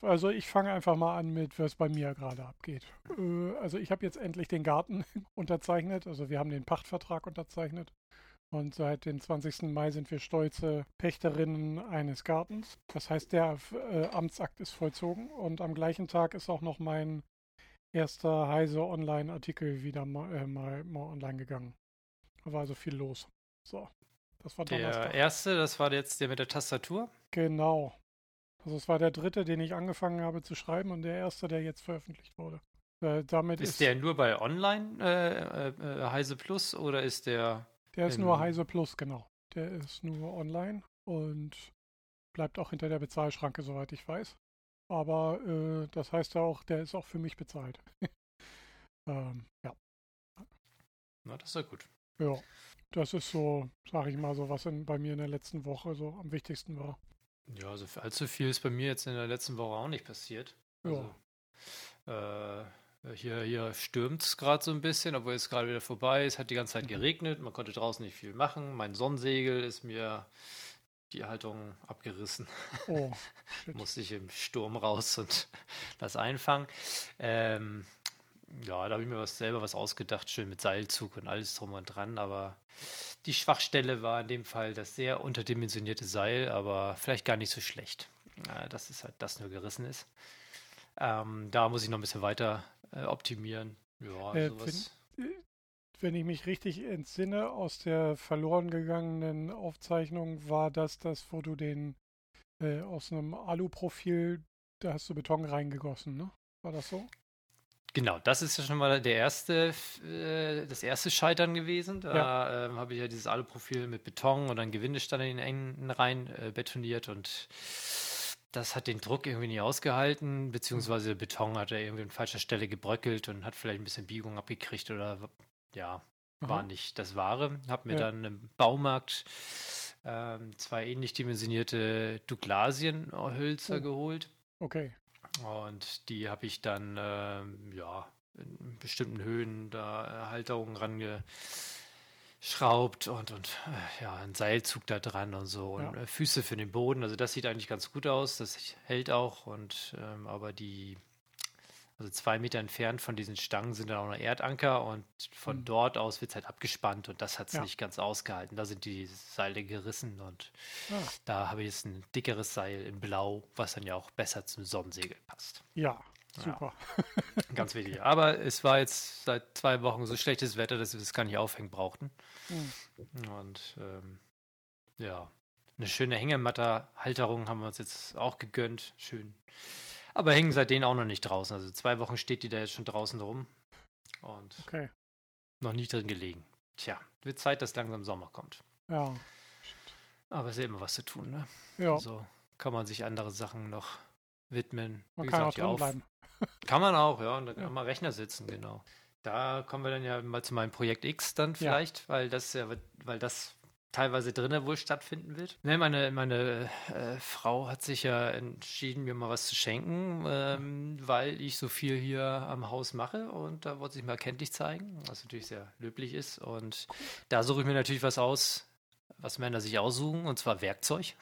Also ich fange einfach mal an mit, was bei mir gerade abgeht. Äh, also ich habe jetzt endlich den Garten unterzeichnet. Also wir haben den Pachtvertrag unterzeichnet. Und seit dem 20. Mai sind wir stolze Pächterinnen eines Gartens. Das heißt, der äh, Amtsakt ist vollzogen. Und am gleichen Tag ist auch noch mein erster Heise Online-Artikel wieder mal, äh, mal, mal online gegangen. Da war also viel los. So, das war Donnerstag. Der erste, das war jetzt der mit der Tastatur? Genau. Also es war der dritte, den ich angefangen habe zu schreiben und der erste, der jetzt veröffentlicht wurde. Äh, damit ist, ist der nur bei Online äh, äh, Heise Plus oder ist der? Der ist nur Heise Plus, genau. Der ist nur online und bleibt auch hinter der Bezahlschranke, soweit ich weiß. Aber äh, das heißt ja auch, der ist auch für mich bezahlt. ähm, ja. Na, das ist ja gut. Ja, das ist so, sag ich mal, so, was in, bei mir in der letzten Woche so am wichtigsten war. Ja, also allzu viel ist bei mir jetzt in der letzten Woche auch nicht passiert. Ja. Also, äh, hier, hier stürmt es gerade so ein bisschen, obwohl es gerade wieder vorbei ist. Hat die ganze Zeit mhm. geregnet, man konnte draußen nicht viel machen. Mein Sonnensegel ist mir die Haltung abgerissen. Oh, Musste ich im Sturm raus und das einfangen. Ähm, ja, da habe ich mir was selber was ausgedacht, schön mit Seilzug und alles drum und dran, aber die Schwachstelle war in dem Fall das sehr unterdimensionierte Seil, aber vielleicht gar nicht so schlecht, äh, dass es halt das nur gerissen ist. Ähm, da muss ich noch ein bisschen weiter äh, optimieren. Ja, äh, sowas. Wenn, wenn ich mich richtig entsinne, aus der verloren gegangenen Aufzeichnung war das das, wo du den äh, aus einem Aluprofil, da hast du Beton reingegossen, ne? War das so? Genau, das ist ja schon mal der erste, äh, das erste Scheitern gewesen. Da ja. ähm, habe ich ja dieses Aluprofil mit Beton und dann Gewindestand in den Enden rein äh, betoniert und das hat den Druck irgendwie nie ausgehalten, beziehungsweise Beton hat er irgendwie an falscher Stelle gebröckelt und hat vielleicht ein bisschen Biegung abgekriegt oder ja, war nicht das Wahre. Habe mir ja. dann im Baumarkt ähm, zwei ähnlich dimensionierte Douglasienhölzer oh. geholt. Okay. Und die habe ich dann, äh, ja, in bestimmten Höhen da Halterungen rangeschraubt und, und äh, ja, ein Seilzug da dran und so und ja. Äh, Füße für den Boden. Also das sieht eigentlich ganz gut aus, das hält auch und ähm, aber die also zwei Meter entfernt von diesen Stangen sind dann auch noch Erdanker und von mhm. dort aus wird es halt abgespannt und das hat es ja. nicht ganz ausgehalten. Da sind die Seile gerissen und ja. da habe ich jetzt ein dickeres Seil in Blau, was dann ja auch besser zum Sonnensegel passt. Ja, super. Ja. Ganz wichtig. Aber es war jetzt seit zwei Wochen so schlechtes Wetter, dass wir es gar nicht aufhängen brauchten. Mhm. Und ähm, ja, eine schöne Hängematte-Halterung haben wir uns jetzt auch gegönnt. Schön aber hängen seitdem auch noch nicht draußen. Also zwei Wochen steht die da jetzt schon draußen rum. Und okay. noch nie drin gelegen. Tja, wird Zeit, dass langsam Sommer kommt. Ja. Aber es ist ja immer was zu tun, ne? Ja. So kann man sich andere Sachen noch widmen. Man Wie kann gesagt, auch drin. Kann man auch, ja. Und dann ja. kann man Rechner sitzen, genau. Da kommen wir dann ja mal zu meinem Projekt X dann vielleicht, ja. weil das ja, weil das teilweise drinnen wohl stattfinden wird. Ne, meine meine äh, Frau hat sich ja entschieden, mir mal was zu schenken, ähm, weil ich so viel hier am Haus mache und da wollte sich mal kenntlich zeigen, was natürlich sehr löblich ist. Und da suche ich mir natürlich was aus, was Männer sich aussuchen, und zwar Werkzeug.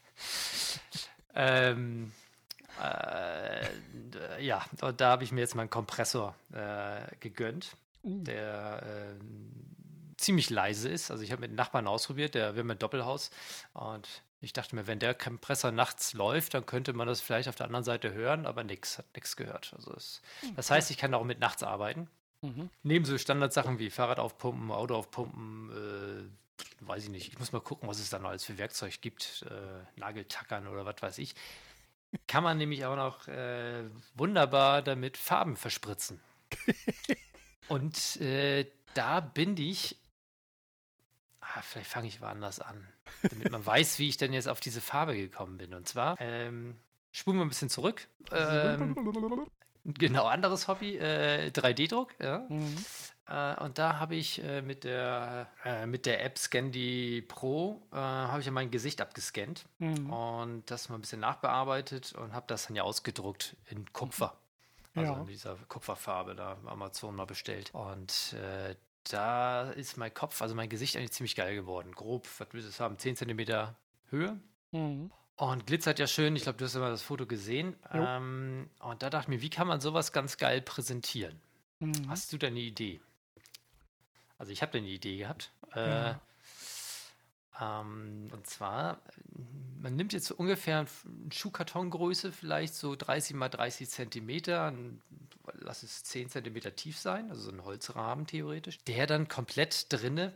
ähm, äh, ja, und da habe ich mir jetzt meinen Kompressor äh, gegönnt. Uh. Der äh, ziemlich leise ist. Also ich habe mit Nachbarn ausprobiert, der, wir haben ein Doppelhaus und ich dachte mir, wenn der Kompressor nachts läuft, dann könnte man das vielleicht auf der anderen Seite hören, aber nichts, hat nichts gehört. Also es, hm, das heißt, ich kann auch mit nachts arbeiten. Mhm. Neben so Standardsachen wie Fahrrad aufpumpen, Auto aufpumpen, äh, weiß ich nicht. Ich muss mal gucken, was es da noch alles für Werkzeug gibt. Äh, Nageltackern oder was weiß ich. Kann man nämlich auch noch äh, wunderbar damit Farben verspritzen. Und äh, da bin ich ah, vielleicht fange ich woanders an, damit man weiß, wie ich denn jetzt auf diese Farbe gekommen bin. Und zwar, ähm, spulen wir ein bisschen zurück. Ähm, genau, anderes Hobby, äh, 3D-Druck, ja. Mhm. Äh, und da habe ich äh, mit, der, äh, mit der App Scandy Pro, äh, habe ich ja mein Gesicht abgescannt mhm. und das mal ein bisschen nachbearbeitet und habe das dann ja ausgedruckt in Kupfer. Also ja. in dieser Kupferfarbe da Amazon mal bestellt. Und äh, da ist mein Kopf, also mein Gesicht eigentlich ziemlich geil geworden. Grob, was will es haben, 10 cm Höhe. Mhm. Und glitzert ja schön. Ich glaube, du hast immer das Foto gesehen. Ähm, und da dachte ich mir, wie kann man sowas ganz geil präsentieren? Mhm. Hast du da eine Idee? Also ich habe da eine Idee gehabt. Ja. Äh, ähm, und zwar, man nimmt jetzt so ungefähr eine Schuhkartongröße, vielleicht so 30 mal 30 Zentimeter, lass es 10 Zentimeter tief sein, also so ein Holzrahmen theoretisch, der dann komplett drinne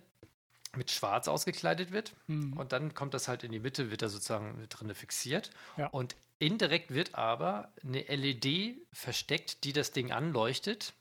mit Schwarz ausgekleidet wird. Mhm. Und dann kommt das halt in die Mitte, wird da sozusagen drinne fixiert. Ja. Und indirekt wird aber eine LED versteckt, die das Ding anleuchtet.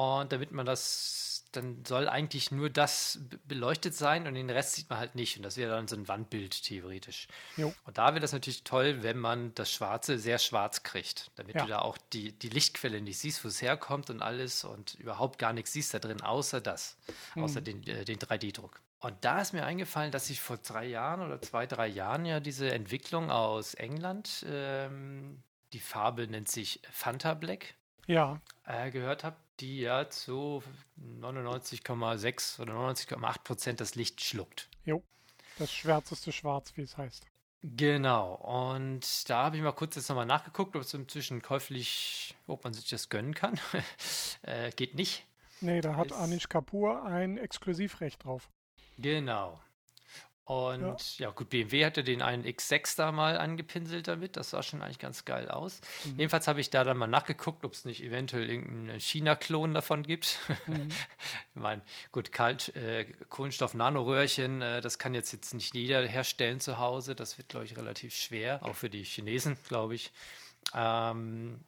Und damit man das dann soll eigentlich nur das beleuchtet sein und den Rest sieht man halt nicht. Und das wäre dann so ein Wandbild theoretisch. Jo. Und da wäre das natürlich toll, wenn man das Schwarze sehr schwarz kriegt, damit ja. du da auch die, die Lichtquelle nicht siehst, wo es herkommt und alles und überhaupt gar nichts siehst da drin, außer das, mhm. außer den, äh, den 3D-Druck. Und da ist mir eingefallen, dass ich vor drei Jahren oder zwei, drei Jahren ja diese Entwicklung aus England, ähm, die Farbe nennt sich Fanta Black, ja. Äh, gehört habe, die ja zu 99,6 oder 99,8 Prozent das Licht schluckt. Jo, das schwärzeste Schwarz, wie es heißt. Genau, und da habe ich mal kurz jetzt nochmal nachgeguckt, ob es inzwischen käuflich, ob man sich das gönnen kann. äh, geht nicht. Nee, da hat Anish Kapoor ein Exklusivrecht drauf. Genau. Und ja. ja. gut, BMW hatte den einen X6 da mal angepinselt damit. Das sah schon eigentlich ganz geil aus. Mhm. Jedenfalls habe ich da dann mal nachgeguckt, ob es nicht eventuell irgendeinen China-Klon davon gibt. Mhm. ich meine, gut, Kalt, äh, Kohlenstoff-Nanoröhrchen, äh, das kann jetzt, jetzt nicht jeder herstellen zu Hause. Das wird, glaube ich, relativ schwer, auch für die Chinesen, glaube ich. Ähm,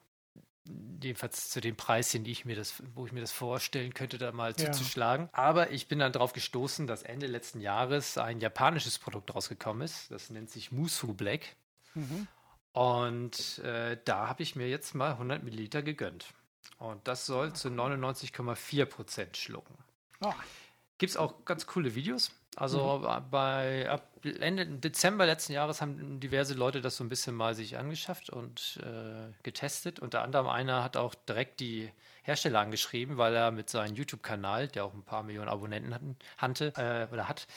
jedenfalls zu dem Preis, den ich mir das, wo ich mir das vorstellen könnte, da mal ja. zuzuschlagen. Aber ich bin dann darauf gestoßen, dass Ende letzten Jahres ein japanisches Produkt rausgekommen ist. Das nennt sich Musu Black. Mhm. Und äh, da habe ich mir jetzt mal 100 Milliliter gegönnt. Und das soll zu 99,4 Prozent schlucken. Oh. Gibt es auch ganz coole Videos. Also mhm. bei ab Ende Dezember letzten Jahres haben diverse Leute das so ein bisschen mal sich angeschafft und äh, getestet. Unter anderem einer hat auch direkt die Hersteller angeschrieben, weil er mit seinem YouTube-Kanal, der auch ein paar Millionen Abonnenten hatten, hatte äh, oder hat,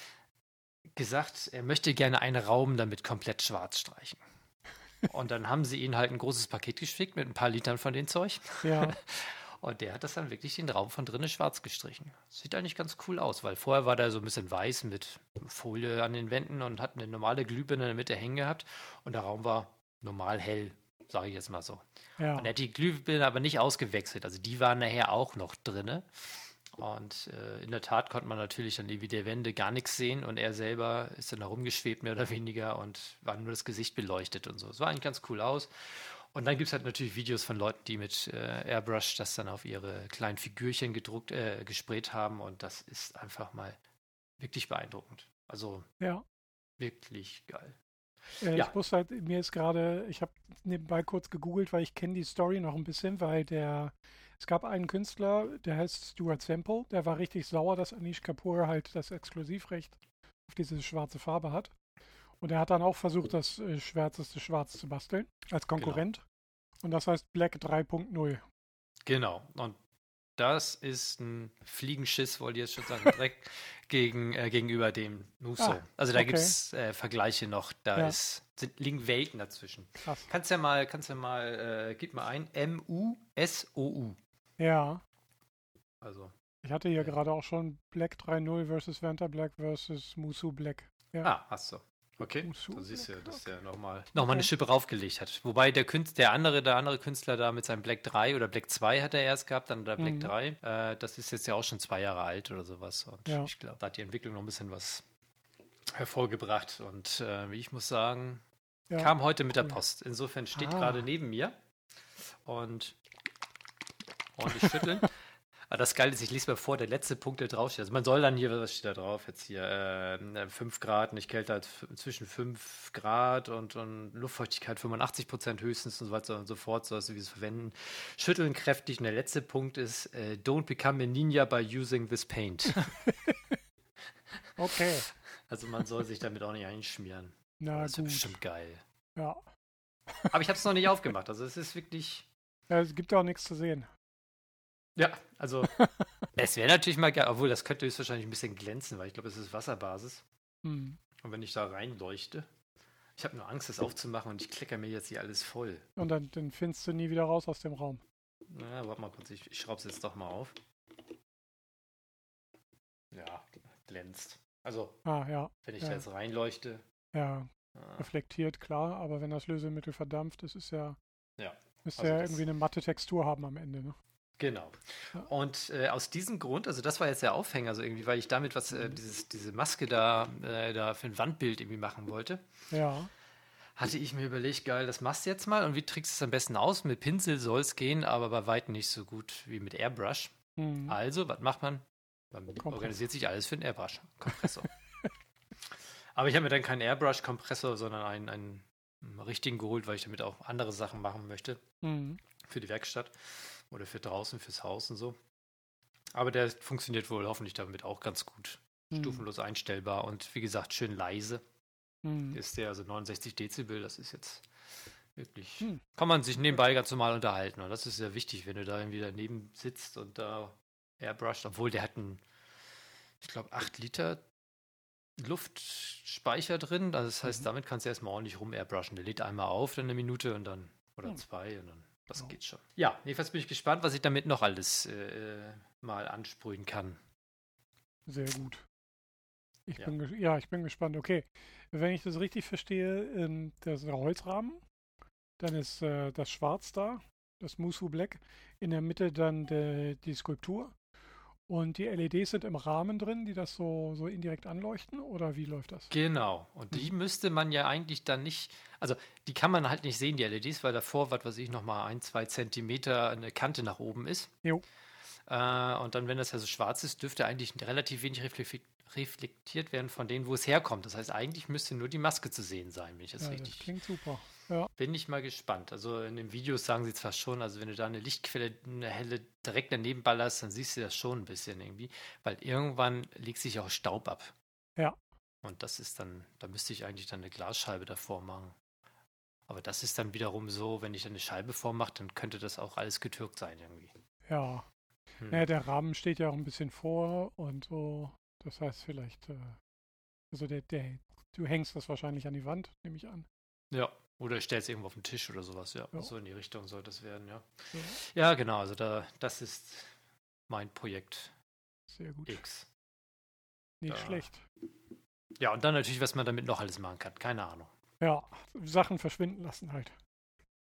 gesagt, er möchte gerne einen Raum damit komplett schwarz streichen. Und dann haben sie ihn halt ein großes Paket geschickt mit ein paar Litern von dem Zeug. Ja. Und der hat das dann wirklich den Raum von drinnen schwarz gestrichen. Sieht eigentlich ganz cool aus, weil vorher war der so ein bisschen weiß mit Folie an den Wänden und hat eine normale Glühbirne in der Mitte hängen gehabt. Und der Raum war normal hell, sage ich jetzt mal so. Ja. Und er hat die Glühbirne aber nicht ausgewechselt. Also die waren nachher auch noch drinne. Und äh, in der Tat konnte man natürlich dann wie der Wände gar nichts sehen und er selber ist dann herumgeschwebt, mehr oder weniger, und war nur das Gesicht beleuchtet und so. Es sah eigentlich ganz cool aus. Und dann gibt es halt natürlich Videos von Leuten, die mit äh, Airbrush das dann auf ihre kleinen Figürchen gedruckt, äh, gesprayt haben. Und das ist einfach mal wirklich beeindruckend. Also ja. wirklich geil. Äh, ja. Ich muss halt, mir ist gerade, ich habe nebenbei kurz gegoogelt, weil ich kenne die Story noch ein bisschen, weil der, es gab einen Künstler, der heißt Stuart Semple, der war richtig sauer, dass Anish Kapoor halt das Exklusivrecht auf diese schwarze Farbe hat. Und er hat dann auch versucht, das äh, schwärzeste Schwarz zu basteln, als genau. Konkurrent. Genau. Und das heißt Black 3.0. Genau. Und das ist ein Fliegenschiss, wollte ich jetzt schon sagen, direkt gegen, äh, gegenüber dem Muso. Ah, also da okay. gibt es äh, Vergleiche noch. Da ja. ist, sind, liegen Welten dazwischen. Krass. Kannst ja mal, kannst ja mal, äh, gib mal ein M-U-S-O-U. Ja. Also. Ich hatte hier gerade auch schon Black 3.0 versus Vanta Black versus Musu Black. Ja. Ah, hast du. Okay, da siehst du ja, dass der nochmal noch mal eine Schippe raufgelegt hat. Wobei der, Künstler, der andere, der andere Künstler da mit seinem Black 3 oder Black 2 hat er erst gehabt, dann der Black mhm. 3. Äh, das ist jetzt ja auch schon zwei Jahre alt oder sowas. Und ja. ich glaube, da hat die Entwicklung noch ein bisschen was hervorgebracht. Und äh, ich muss sagen, ja. kam heute mit der Post. Insofern steht ah. gerade neben mir und ordentlich schütteln. Aber das Geile ist, ich lese mal vor, der letzte Punkt, der draufsteht. Also man soll dann hier, was steht da drauf? Jetzt hier äh, 5 Grad, nicht kälter als zwischen 5 Grad und, und Luftfeuchtigkeit 85 Prozent höchstens und so weiter und so fort, so dass wir es verwenden. Schütteln kräftig. Und der letzte Punkt ist, äh, don't become a ninja by using this paint. okay. Also man soll sich damit auch nicht einschmieren. Na, das gut. ist bestimmt geil. Ja. Aber ich habe es noch nicht aufgemacht. Also es ist wirklich. Ja, es gibt auch nichts zu sehen. Ja, also es wäre natürlich mal geil, obwohl das könnte höchstwahrscheinlich ein bisschen glänzen, weil ich glaube, es ist Wasserbasis. Hm. Und wenn ich da reinleuchte, Ich habe nur Angst, das aufzumachen und ich klicke mir jetzt hier alles voll. Und dann, dann findest du nie wieder raus aus dem Raum. Na, warte mal kurz, ich, ich schraube es jetzt doch mal auf. Ja, glänzt. Also, ah, ja. wenn ich ja. da jetzt reinleuchte. Ja, ah. reflektiert, klar, aber wenn das Lösemittel verdampft, das ist ja. Ja. Müsste also ja irgendwie eine matte Textur haben am Ende, ne? Genau. Und äh, aus diesem Grund, also das war jetzt der Aufhänger, also irgendwie, weil ich damit was, äh, mhm. dieses, diese Maske da, äh, da für ein Wandbild irgendwie machen wollte. Ja. Hatte ich mir überlegt, geil, das machst du jetzt mal und wie trickst du es am besten aus? Mit Pinsel soll es gehen, aber bei weitem nicht so gut wie mit Airbrush. Mhm. Also, was macht man? Man organisiert sich alles für einen Airbrush-Kompressor. aber ich habe mir dann keinen Airbrush-Kompressor, sondern einen, einen, einen, richtigen geholt, weil ich damit auch andere Sachen machen möchte. Mhm. Für die Werkstatt. Oder für draußen, fürs Haus und so. Aber der funktioniert wohl hoffentlich damit auch ganz gut. Mhm. Stufenlos einstellbar und wie gesagt, schön leise. Mhm. Ist der also 69 Dezibel, das ist jetzt wirklich. Mhm. Kann man sich nebenbei ganz normal unterhalten. Und das ist sehr wichtig, wenn du da irgendwie daneben sitzt und da airbrushed, obwohl der hat einen, ich glaube, 8 Liter Luftspeicher drin. Also das heißt, mhm. damit kannst du erstmal ordentlich rum airbrushen. Der lädt einmal auf, dann eine Minute und dann, oder mhm. zwei und dann das ja. geht schon. Ja, jedenfalls bin ich gespannt, was ich damit noch alles äh, mal ansprühen kann. Sehr gut. Ich ja. bin ja, ich bin gespannt. Okay, wenn ich das richtig verstehe, ähm, das ist der Holzrahmen, dann ist äh, das Schwarz da, das Musu Black, in der Mitte dann de, die Skulptur und die LEDs sind im Rahmen drin, die das so, so indirekt anleuchten oder wie läuft das? Genau. Und die mhm. müsste man ja eigentlich dann nicht, also die kann man halt nicht sehen, die LEDs, weil davor, was weiß ich, nochmal ein, zwei Zentimeter eine Kante nach oben ist. Jo. Äh, und dann, wenn das ja so schwarz ist, dürfte eigentlich relativ wenig reflektiert werden von denen, wo es herkommt. Das heißt, eigentlich müsste nur die Maske zu sehen sein, wenn ich das ja, richtig. Das klingt super. Ja. Bin ich mal gespannt. Also in den Videos sagen sie zwar schon, also wenn du da eine Lichtquelle, eine helle direkt daneben ballerst, dann siehst du das schon ein bisschen irgendwie, weil irgendwann legt sich auch Staub ab. Ja. Und das ist dann, da müsste ich eigentlich dann eine Glasscheibe davor machen. Aber das ist dann wiederum so, wenn ich eine Scheibe vormache, dann könnte das auch alles getürkt sein irgendwie. Ja. Hm. Naja, der Rahmen steht ja auch ein bisschen vor und so. Das heißt vielleicht, äh, also der, der, du hängst das wahrscheinlich an die Wand, nehme ich an. Ja. Oder ich stelle es irgendwo auf den Tisch oder sowas, ja. ja. So in die Richtung soll das werden, ja. ja. Ja, genau, also da, das ist mein Projekt. Sehr gut. X. Nicht da. schlecht. Ja, und dann natürlich, was man damit noch alles machen kann. Keine Ahnung. Ja, Sachen verschwinden lassen halt.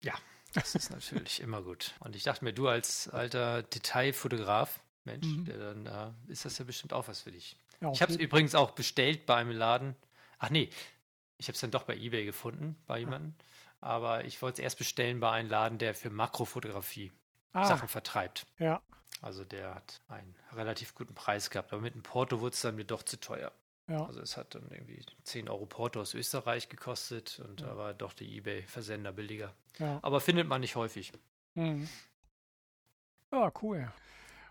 Ja, das ist natürlich immer gut. Und ich dachte mir, du als alter Detailfotograf, Mensch, mhm. der dann, äh, ist das ja bestimmt auch was für dich. Ja, ich habe es übrigens auch bestellt beim Laden. Ach nee, ich habe es dann doch bei eBay gefunden, bei jemandem. Aber ich wollte es erst bestellen bei einem Laden, der für Makrofotografie ah. Sachen vertreibt. Ja. Also der hat einen relativ guten Preis gehabt. Aber mit dem Porto wurde es dann mir doch zu teuer. Ja. Also es hat dann irgendwie 10 Euro Porto aus Österreich gekostet und ja. da war doch der eBay-Versender billiger. Ja. Aber findet man nicht häufig. Mhm. Ah, cool.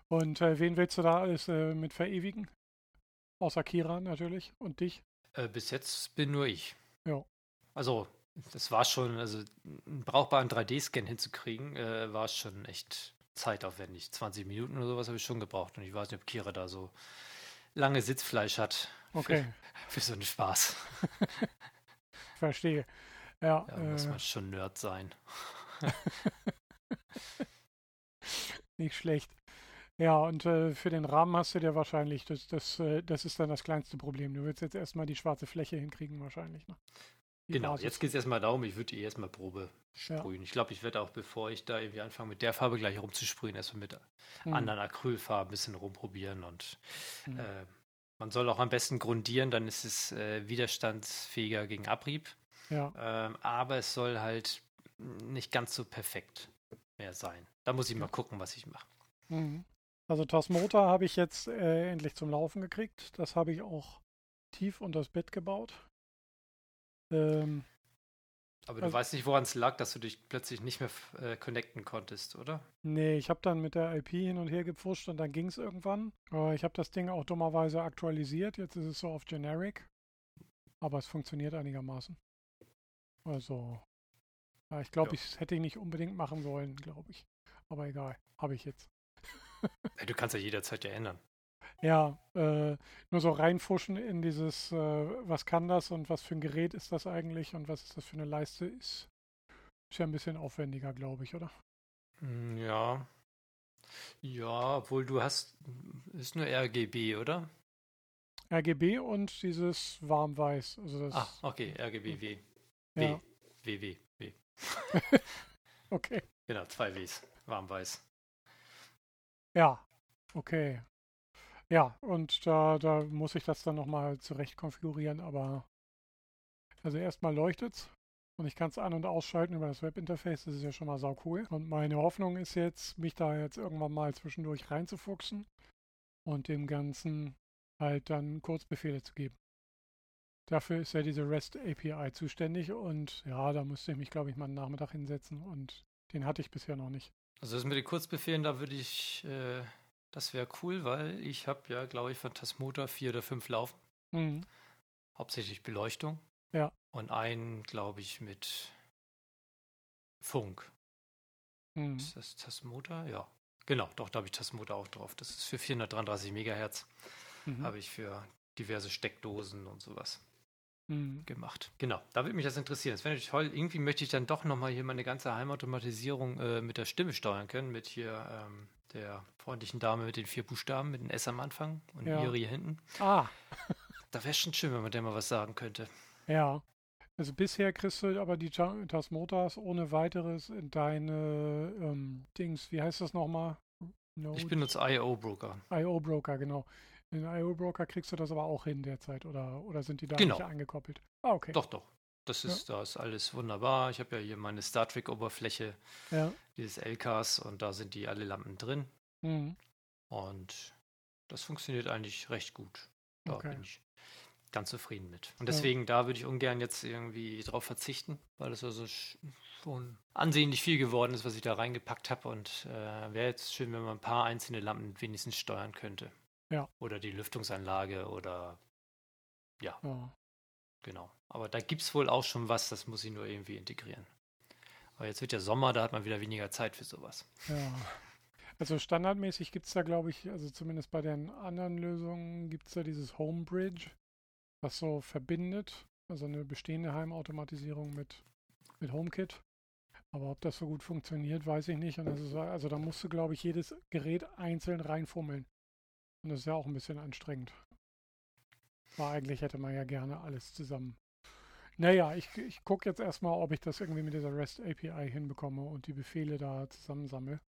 Und äh, wen willst du da alles äh, mit verewigen? Außer Kira natürlich und dich. Äh, bis jetzt bin nur ich. Ja. Also, das war schon, also einen brauchbaren 3D-Scan hinzukriegen, äh, war schon echt zeitaufwendig. 20 Minuten oder sowas habe ich schon gebraucht. Und ich weiß nicht, ob Kira da so lange Sitzfleisch hat. Okay. Für, für so einen Spaß. Verstehe. Ja, ja muss äh, man schon Nerd sein. Nicht schlecht. Ja, und äh, für den Rahmen hast du dir wahrscheinlich, das, das, äh, das ist dann das kleinste Problem. Du willst jetzt erstmal die schwarze Fläche hinkriegen, wahrscheinlich. Ne? Genau, Basis. jetzt geht es erstmal darum, ich würde die erstmal Probe sprühen. Ja. Ich glaube, ich werde auch, bevor ich da irgendwie anfange, mit der Farbe gleich rumzusprühen, erstmal mit mhm. anderen Acrylfarben ein bisschen rumprobieren. Und mhm. äh, man soll auch am besten grundieren, dann ist es äh, widerstandsfähiger gegen Abrieb. Ja. Ähm, aber es soll halt nicht ganz so perfekt mehr sein. Da muss ich mal gucken, was ich mache. Mhm. Also Tasmota habe ich jetzt äh, endlich zum Laufen gekriegt. Das habe ich auch tief unter das Bett gebaut. Ähm, aber du also, weißt nicht, woran es lag, dass du dich plötzlich nicht mehr äh, connecten konntest, oder? Nee, ich habe dann mit der IP hin und her gepfuscht und dann ging es irgendwann. Äh, ich habe das Ding auch dummerweise aktualisiert. Jetzt ist es so auf Generic. Aber es funktioniert einigermaßen. Also, ja, ich glaube, ja. ich hätte ich nicht unbedingt machen sollen, glaube ich. Aber egal, habe ich jetzt. Du kannst ja jederzeit ja ändern. Ja, äh, nur so reinfuschen in dieses, äh, was kann das und was für ein Gerät ist das eigentlich und was ist das für eine Leiste, ist, ist ja ein bisschen aufwendiger, glaube ich, oder? Hm, ja. Ja, obwohl du hast, ist nur RGB, oder? RGB und dieses Warmweiß. Also Ah, okay, RGB W. W. ja, W, W, W. okay. Genau, zwei Ws. Warmweiß. Ja, okay. Ja, und da, da muss ich das dann nochmal zurecht konfigurieren, aber also erstmal leuchtet's und ich kann es an- und ausschalten über das Webinterface, das ist ja schon mal sau cool. Und meine Hoffnung ist jetzt, mich da jetzt irgendwann mal zwischendurch reinzufuchsen und dem Ganzen halt dann Kurzbefehle zu geben. Dafür ist ja diese REST API zuständig und ja, da müsste ich mich, glaube ich, mal einen Nachmittag hinsetzen und den hatte ich bisher noch nicht. Also das mit den Kurzbefehlen, da würde ich, äh, das wäre cool, weil ich habe ja, glaube ich, von Tasmota vier oder fünf laufen. Mhm. Hauptsächlich Beleuchtung. Ja. Und einen, glaube ich, mit Funk. Mhm. Ist das Tasmota? Ja. Genau, doch, da habe ich Tasmota auch drauf. Das ist für 433 Megahertz. Mhm. Habe ich für diverse Steckdosen und sowas Mhm. gemacht. Genau, da würde mich das interessieren. Das wäre natürlich toll. Irgendwie möchte ich dann doch nochmal hier meine ganze Heimautomatisierung äh, mit der Stimme steuern können, mit hier ähm, der freundlichen Dame mit den vier Buchstaben, mit dem S am Anfang und Ja. Iri hier hinten. Ah, Da wäre schon schön, wenn man der mal was sagen könnte. ja. Also bisher kriegst du aber die Ta- Tasmotas ohne weiteres in deine ähm, Dings, wie heißt das nochmal? Node? Ich benutze IO-Broker. IO-Broker, genau. In IO-Broker kriegst du das aber auch hin derzeit oder, oder sind die da Genau. nicht angekoppelt? Ah, okay. Doch, doch. Das ist, da ist alles wunderbar. Ich habe ja hier meine Star Trek-Oberfläche, Ja. dieses LKs und da sind die alle Lampen drin. Mhm. Und das funktioniert eigentlich recht gut. Da Okay. bin ich ganz zufrieden mit. Und Ja. deswegen, da würde ich ungern jetzt irgendwie drauf verzichten, weil das also sch- schon ansehnlich viel geworden ist, was ich da reingepackt habe. Und äh, wäre jetzt schön, wenn man ein paar einzelne Lampen wenigstens steuern könnte. Ja. Oder die Lüftungsanlage oder ja, Ja. genau. Aber da gibt es wohl auch schon was, das muss ich nur irgendwie integrieren. Aber jetzt wird ja Sommer, da hat man wieder weniger Zeit für sowas. ja. Also standardmäßig gibt es da, glaube ich, also zumindest bei den anderen Lösungen gibt es da dieses Homebridge, was so verbindet, also eine bestehende Heimautomatisierung mit, mit HomeKit. Aber ob das so gut funktioniert, weiß ich nicht. Und das ist, also da musst du, glaube ich, jedes Gerät einzeln reinfummeln. Und das ist ja auch ein bisschen anstrengend. Aber eigentlich hätte man ja gerne alles zusammen. Naja, ich, ich gucke jetzt erstmal, ob ich das irgendwie mit dieser REST API hinbekomme und die Befehle da zusammensammle.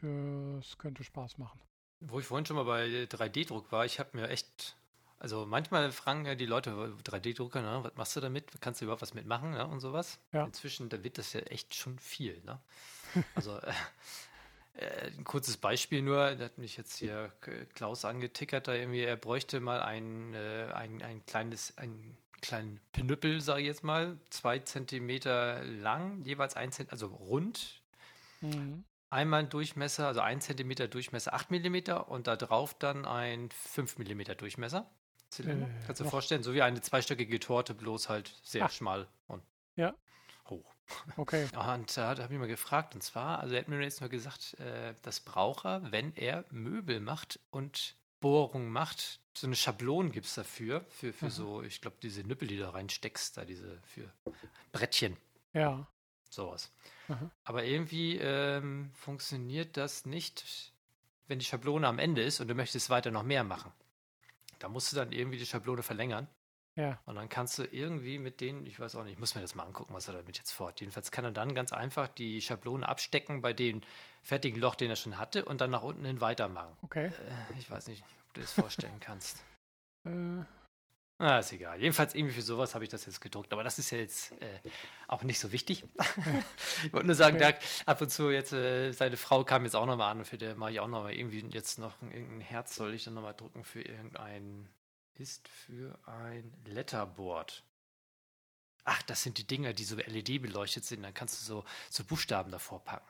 Das könnte Spaß machen. Wo ich vorhin schon mal bei 3D-Druck war, ich habe mir echt, also manchmal fragen ja die Leute, 3D-Drucker, ne, was machst du damit? Kannst du überhaupt was mitmachen ne, und sowas? Ja. Inzwischen, da wird das ja echt schon viel. Ne? Also ein kurzes Beispiel nur, da hat mich jetzt hier Klaus angetickert, da irgendwie, er bräuchte mal ein, äh, ein, ein kleines, ein kleinen Pinüppel, sage ich jetzt mal, zwei Zentimeter lang, jeweils ein Zentimeter, also rund, Mhm. einmal ein Durchmesser, also ein Zentimeter Durchmesser, 8 Millimeter und da drauf dann ein 5 Millimeter Durchmesser. Zylinder. Äh, Kannst du dir vorstellen, so wie eine zweistöckige Torte, bloß halt sehr Ah. schmal und Ja. Hoch. Okay. Und da habe ich mal gefragt, und zwar, also er hat mir jetzt nur gesagt, äh, das braucht er, wenn er Möbel macht und Bohrungen macht. So eine Schablone gibt es dafür, für, für Mhm. so, ich glaube, diese Nüppel, die du da reinsteckst, da diese für Brettchen. Ja. Sowas. Aha. Aber irgendwie ähm, funktioniert das nicht, wenn die Schablone am Ende ist und du möchtest weiter noch mehr machen. Da musst du dann irgendwie die Schablone verlängern. Ja. Und dann kannst du irgendwie mit denen, ich weiß auch nicht, ich muss mir das mal angucken, was er damit jetzt fort. Jedenfalls kann er dann ganz einfach die Schablone abstecken bei dem fertigen Loch, den er schon hatte, und dann nach unten hin weitermachen. Okay. Äh, ich weiß nicht, ob du das vorstellen kannst. Äh, Ah, ist egal. Jedenfalls irgendwie für sowas habe ich das jetzt gedruckt. Aber das ist ja jetzt äh, auch nicht so wichtig. ich wollte nur sagen, Okay. ab und zu jetzt, äh, seine Frau kam jetzt auch nochmal an und für der mache ich auch nochmal irgendwie jetzt noch ein, irgendein Herz soll ich dann nochmal drucken für irgendein, ist für ein Letterboard. Ach, das sind die Dinger, die so LED beleuchtet sind. Dann kannst du so, so Buchstaben davor packen.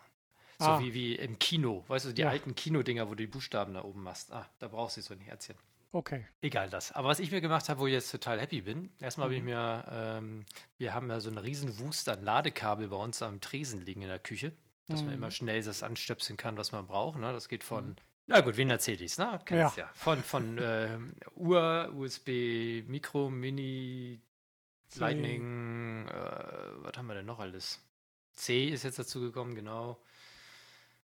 So Ah. wie, wie im Kino. Weißt du, die Ja. alten Kinodinger, wo du die Buchstaben da oben machst. Ah, da brauchst du so ein Herzchen. okay. Egal das. Aber was ich mir gemacht habe, wo ich jetzt total happy bin, erstmal habe ich Mhm. mir, ähm, wir haben ja so einen riesen Wust an Ladekabel bei uns am Tresen liegen in der Küche, dass man Mhm. immer schnell das anstöpseln kann, was man braucht. Ne? Das geht von Mhm. Na gut, wen erzähle ich ne? Kennst ja. ja. Von, von äh, Ur, USB, Micro, Mini, C. Lightning, äh, was haben wir denn noch alles? C ist jetzt dazu gekommen, genau.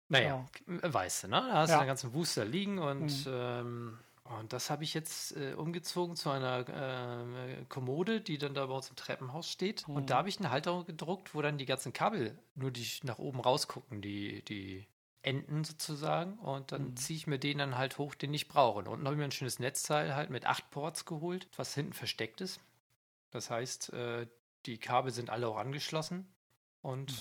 Naja, ja. weißt du, ne? Da hast du ja. einen ganzen Booster liegen und, mhm. ähm, und das habe ich jetzt äh, umgezogen zu einer äh, Kommode, die dann da bei uns im Treppenhaus steht. Mhm. Und da mhm. habe ich eine Halterung gedruckt, wo dann die ganzen Kabel nur die nach oben rausgucken, die, die Enden sozusagen. Und dann mhm. ziehe ich mir den dann halt hoch, den ich brauche. Und unten habe ich mir ein schönes Netzteil halt mit acht Ports geholt, was hinten versteckt ist. Das heißt, äh, die Kabel sind alle auch angeschlossen. Und hm.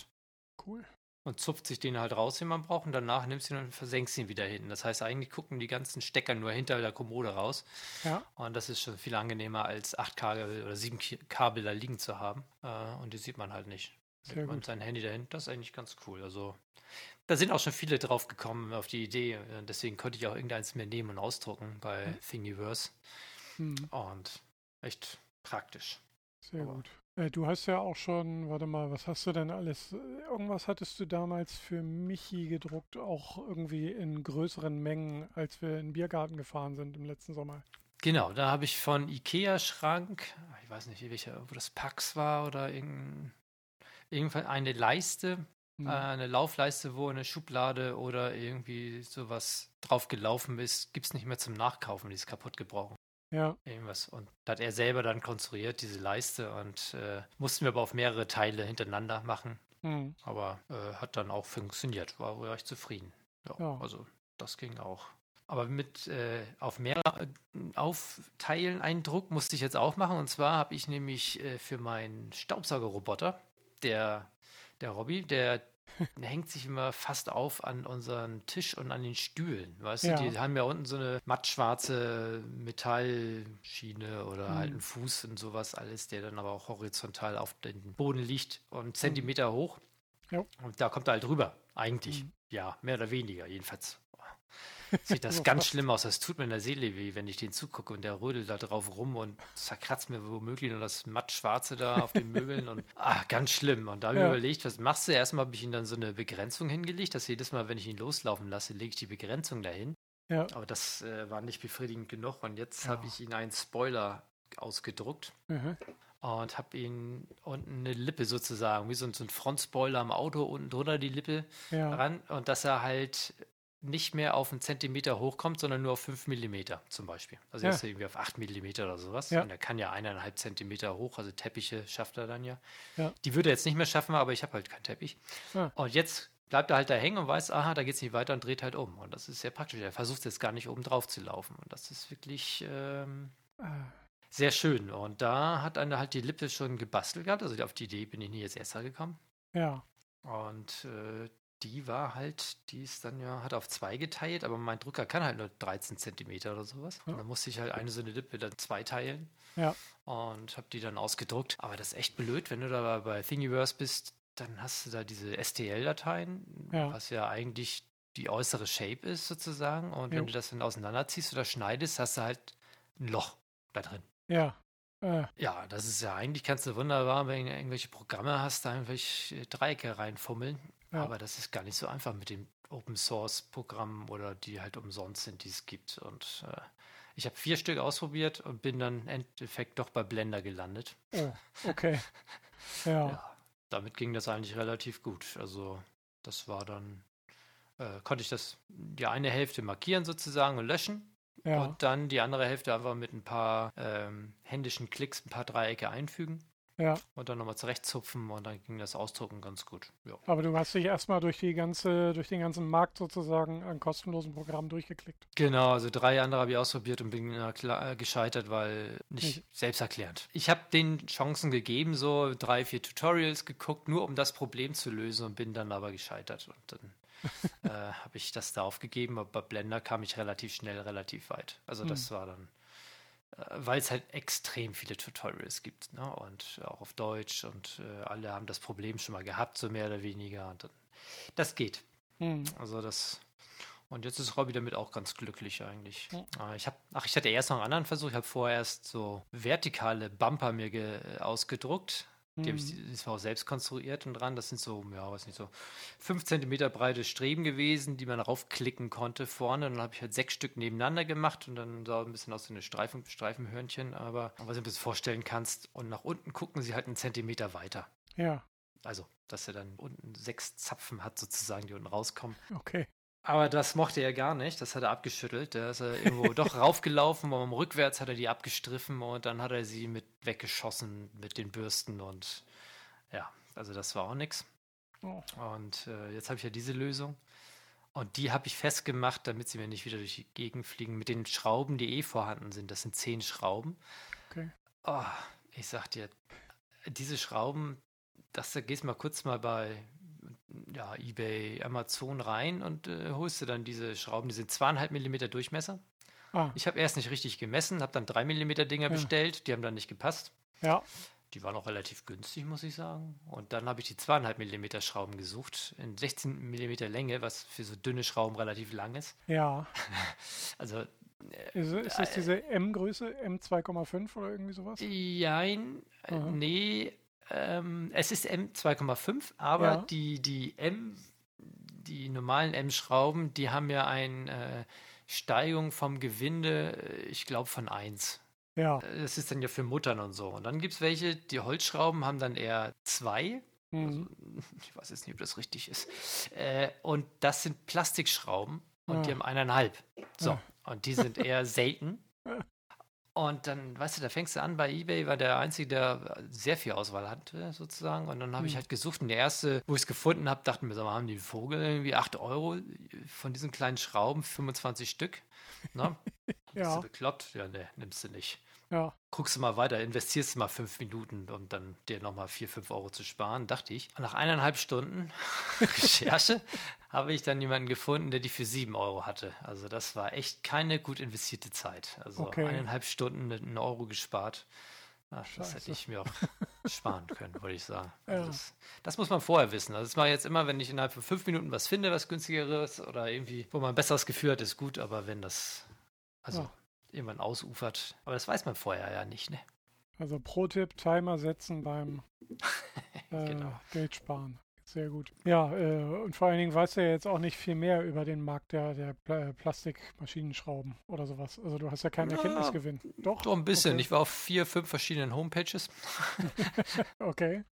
cool und zupft sich den halt raus, den man braucht, und danach nimmst du ihn und versenkst ihn wieder hinten. Das heißt, eigentlich gucken die ganzen Stecker nur hinter der Kommode raus. Ja. Und das ist schon viel angenehmer, als acht Kabel oder sieben Kabel da liegen zu haben. Äh, und die sieht man halt nicht. Sehr sieht man gut. sein Handy dahinter, das ist eigentlich ganz cool. Also, da sind auch schon viele drauf gekommen auf die Idee. Deswegen konnte ich auch irgendeins mehr nehmen und ausdrucken bei hm. Thingiverse. Hm. Und echt praktisch. Sehr Aber gut. Äh, du hast ja auch schon, warte mal, was hast du denn alles? Irgendwas hattest du damals für Michi gedruckt, auch irgendwie in größeren Mengen, als wir in den Biergarten gefahren sind im letzten Sommer. Genau, da habe ich von Ikea-Schrank, ich weiß nicht, welcher, wo das Pax war oder irgendein, irgendwann eine Leiste, mhm. äh, eine Laufleiste, wo eine Schublade oder irgendwie sowas drauf gelaufen ist, gibt es nicht mehr zum Nachkaufen, die ist kaputt gebrochen. Ja. Irgendwas. Und da hat er selber dann konstruiert, diese Leiste, und äh, mussten wir aber auf mehrere Teile hintereinander machen. Mhm. Aber äh, hat dann auch funktioniert, war, war ich zufrieden. Ja, ja. Also das ging auch. Aber mit äh, auf mehrere äh, Aufteilen einen Druck musste ich jetzt auch machen. Und zwar habe ich nämlich äh, für meinen Staubsaugerroboter, der, der Robby, der hängt sich immer fast auf an unseren Tisch und an den Stühlen. Weißt ja. du, die haben ja unten so eine mattschwarze Metallschiene oder mhm. halt einen Fuß und sowas alles, der dann aber auch horizontal auf dem Boden liegt und Zentimeter mhm. hoch. Ja. Und da kommt er halt rüber, eigentlich. Mhm. Ja, mehr oder weniger, jedenfalls. Sieht das ganz schlimm aus. Das tut mir in der Seele weh, wenn ich den zugucke und der rödelt da drauf rum und zerkratzt mir womöglich nur das mattschwarze da auf den Möbeln und ah, ganz schlimm. Und da habe ich ja. überlegt, was machst du? Erstmal habe ich ihm dann so eine Begrenzung hingelegt, dass jedes Mal, wenn ich ihn loslaufen lasse, lege ich die Begrenzung dahin. Ja. Aber das äh, war nicht befriedigend genug und jetzt ja. habe ich ihn einen Spoiler ausgedruckt. Mhm und habe ihn unten eine Lippe sozusagen, wie so, so ein Frontspoiler am Auto unten drunter die Lippe ja. ran und dass er halt nicht mehr auf einen Zentimeter hochkommt, sondern nur auf 5 Millimeter zum Beispiel. Also ja. jetzt irgendwie auf 8 Millimeter oder sowas. Ja. Und er kann ja eineinhalb Zentimeter hoch, also Teppiche schafft er dann ja. ja. Die würde er jetzt nicht mehr schaffen, aber ich habe halt keinen Teppich. Ja. Und jetzt bleibt er halt da hängen und weiß, aha, da geht es nicht weiter und dreht halt um. Und das ist sehr praktisch. Er versucht jetzt gar nicht oben drauf zu laufen. Und das ist wirklich ähm, ah. sehr schön. Und da hat einer halt die Lippe schon gebastelt gehabt. Also auf die Idee bin ich nie jetzt erst gekommen. Ja. Und äh, die war halt, die ist dann ja, hat auf zwei geteilt, aber mein Drucker kann halt nur 13 Zentimeter oder sowas. Ja. Und dann musste ich halt eine so eine Lippe dann zwei teilen. Ja. Und habe die dann ausgedruckt. Aber das ist echt blöd, wenn du da bei Thingiverse bist, dann hast du da diese STL-Dateien, ja. was ja eigentlich die äußere Shape ist sozusagen. Und wenn du das dann auseinanderziehst oder schneidest, hast du halt ein Loch da drin. Ja. Äh. Ja, das ist ja eigentlich kannst du wunderbar, wenn du irgendwelche Programme hast, da irgendwelche Dreiecke reinfummeln. Ja. Aber das ist gar nicht so einfach mit den Open Source Programmen oder die halt umsonst sind, die es gibt. Und äh, ich habe vier Stück ausprobiert und bin dann im Endeffekt doch bei Blender gelandet. Oh, okay. ja. ja. Damit ging das eigentlich relativ gut. Also das war dann, äh, konnte ich das die eine Hälfte markieren sozusagen und löschen. Ja. Und dann die andere Hälfte einfach mit ein paar ähm, händischen Klicks ein paar Dreiecke einfügen. Ja. Und dann nochmal zurechtzupfen und dann ging das Ausdrucken ganz gut. Ja. Aber du hast dich erstmal durch die ganze, durch den ganzen Markt sozusagen an kostenlosen Programmen durchgeklickt. Genau, also drei andere habe ich ausprobiert und bin äh, gescheitert, weil nicht, nicht. selbsterklärend. Ich habe den Chancen gegeben, so drei, vier Tutorials geguckt, nur um das Problem zu lösen und bin dann aber gescheitert. Und dann äh, habe ich das da aufgegeben, aber bei Blender kam ich relativ schnell, relativ weit. Also das hm. war dann äh, weil es halt extrem viele Tutorials gibt ne? und auch auf Deutsch und äh, alle haben das Problem schon mal gehabt, so mehr oder weniger. Und dann, das geht. Mhm. Also das und jetzt ist Robby damit auch ganz glücklich eigentlich. Mhm. Ich habe, ach, ich hatte erst noch einen anderen Versuch. Ich habe vorerst so vertikale Bumper mir ausgedruckt Die habe ich Mhm. das war auch selbst konstruiert und dran. Das sind so, ja, weiß nicht, so 5 cm breite Streben gewesen, die man raufklicken konnte vorne. Und dann habe ich halt sechs Stück nebeneinander gemacht und dann sah ein bisschen aus wie eine Streifen, Streifenhörnchen. Aber was du dir das vorstellen kannst, und nach unten gucken sie halt einen Zentimeter weiter. Ja, Also, dass er dann unten sechs Zapfen hat, sozusagen, die unten rauskommen. okay. Aber das mochte er gar nicht. Das hat er abgeschüttelt. Da ist er irgendwo doch raufgelaufen, aber rückwärts hat er die abgestriffen und dann hat er sie mit weggeschossen mit den Bürsten und ja, also das war auch nichts. Oh. Und äh, jetzt habe ich ja diese Lösung. Und die habe ich festgemacht, damit sie mir nicht wieder durch die Gegend fliegen, mit den Schrauben, die eh vorhanden sind. Das sind zehn Schrauben. Okay. Oh, ich sag dir, diese Schrauben, das da gehst mal kurz mal bei ja, eBay, Amazon rein und äh, holst du dann diese Schrauben, die sind zweieinhalb Millimeter Durchmesser. Ah, Ich habe erst nicht richtig gemessen, habe dann drei Millimeter Dinger Ja. bestellt, die haben dann nicht gepasst. ja, Die waren auch relativ günstig, muss ich sagen. Und dann habe ich die zweieinhalb Millimeter Schrauben gesucht, in 16 Millimeter Länge, was für so dünne Schrauben relativ lang ist. ja. Also, Ist, ist das diese M-Größe, M2,5 oder irgendwie sowas? jein, äh, Aha. nee, ähm, es ist M2,5, aber Ja. die, die M, die normalen M-Schrauben, die haben ja eine äh, Steigung vom Gewinde, äh, ich glaube, von 1. Ja. Das ist dann ja für Muttern und so. Und dann gibt es welche, die Holzschrauben haben dann eher zwei. Also, Mhm. ich weiß jetzt nicht, ob das richtig ist. Äh, und das sind Plastikschrauben und die Ah. haben eineinhalb. So. Ah. Und die sind eher selten. Und dann, weißt du, da fängst du an, bei eBay war der Einzige, der sehr viel Auswahl hatte, sozusagen. Und dann habe ich Hm. halt gesucht. Und der erste, wo ich es gefunden habe, dachten wir, sag mal, haben die einen Vogel irgendwie 8 Euro von diesen kleinen Schrauben, 25 Stück. Ne? Bist Ja. du bekloppt? Ja, ne, nimmst du nicht Ja. guckst du mal weiter, investierst du mal fünf Minuten, um dann dir nochmal vier, fünf Euro zu sparen, dachte ich. Und nach eineinhalb Stunden Recherche habe ich dann jemanden gefunden, der die für sieben Euro hatte. Also das war echt keine gut investierte Zeit. Also Okay. eineinhalb Stunden einen Euro gespart. Ach, das hätte ich mir auch sparen können, wollte ich sagen. Ja. Also das, das muss man vorher wissen. Also das mache ich jetzt immer, wenn ich innerhalb von fünf Minuten was finde, was günstigeres oder irgendwie, wo man ein besseres Gefühl hat, ist gut, aber wenn das also Ja. irgendwann ausufert, aber das weiß man vorher ja nicht, ne? Also Pro-Tipp, Timer setzen beim äh, Genau. Geld sparen. Sehr gut. Ja, äh, und vor allen Dingen weißt du ja jetzt auch nicht viel mehr über den Markt der, der Pla Plastikmaschinenschrauben oder sowas. Also du hast ja keinen Ja, Erkenntnisgewinn. Doch? Doch ein bisschen. Okay. Ich war auf vier, fünf verschiedenen Homepages. Okay.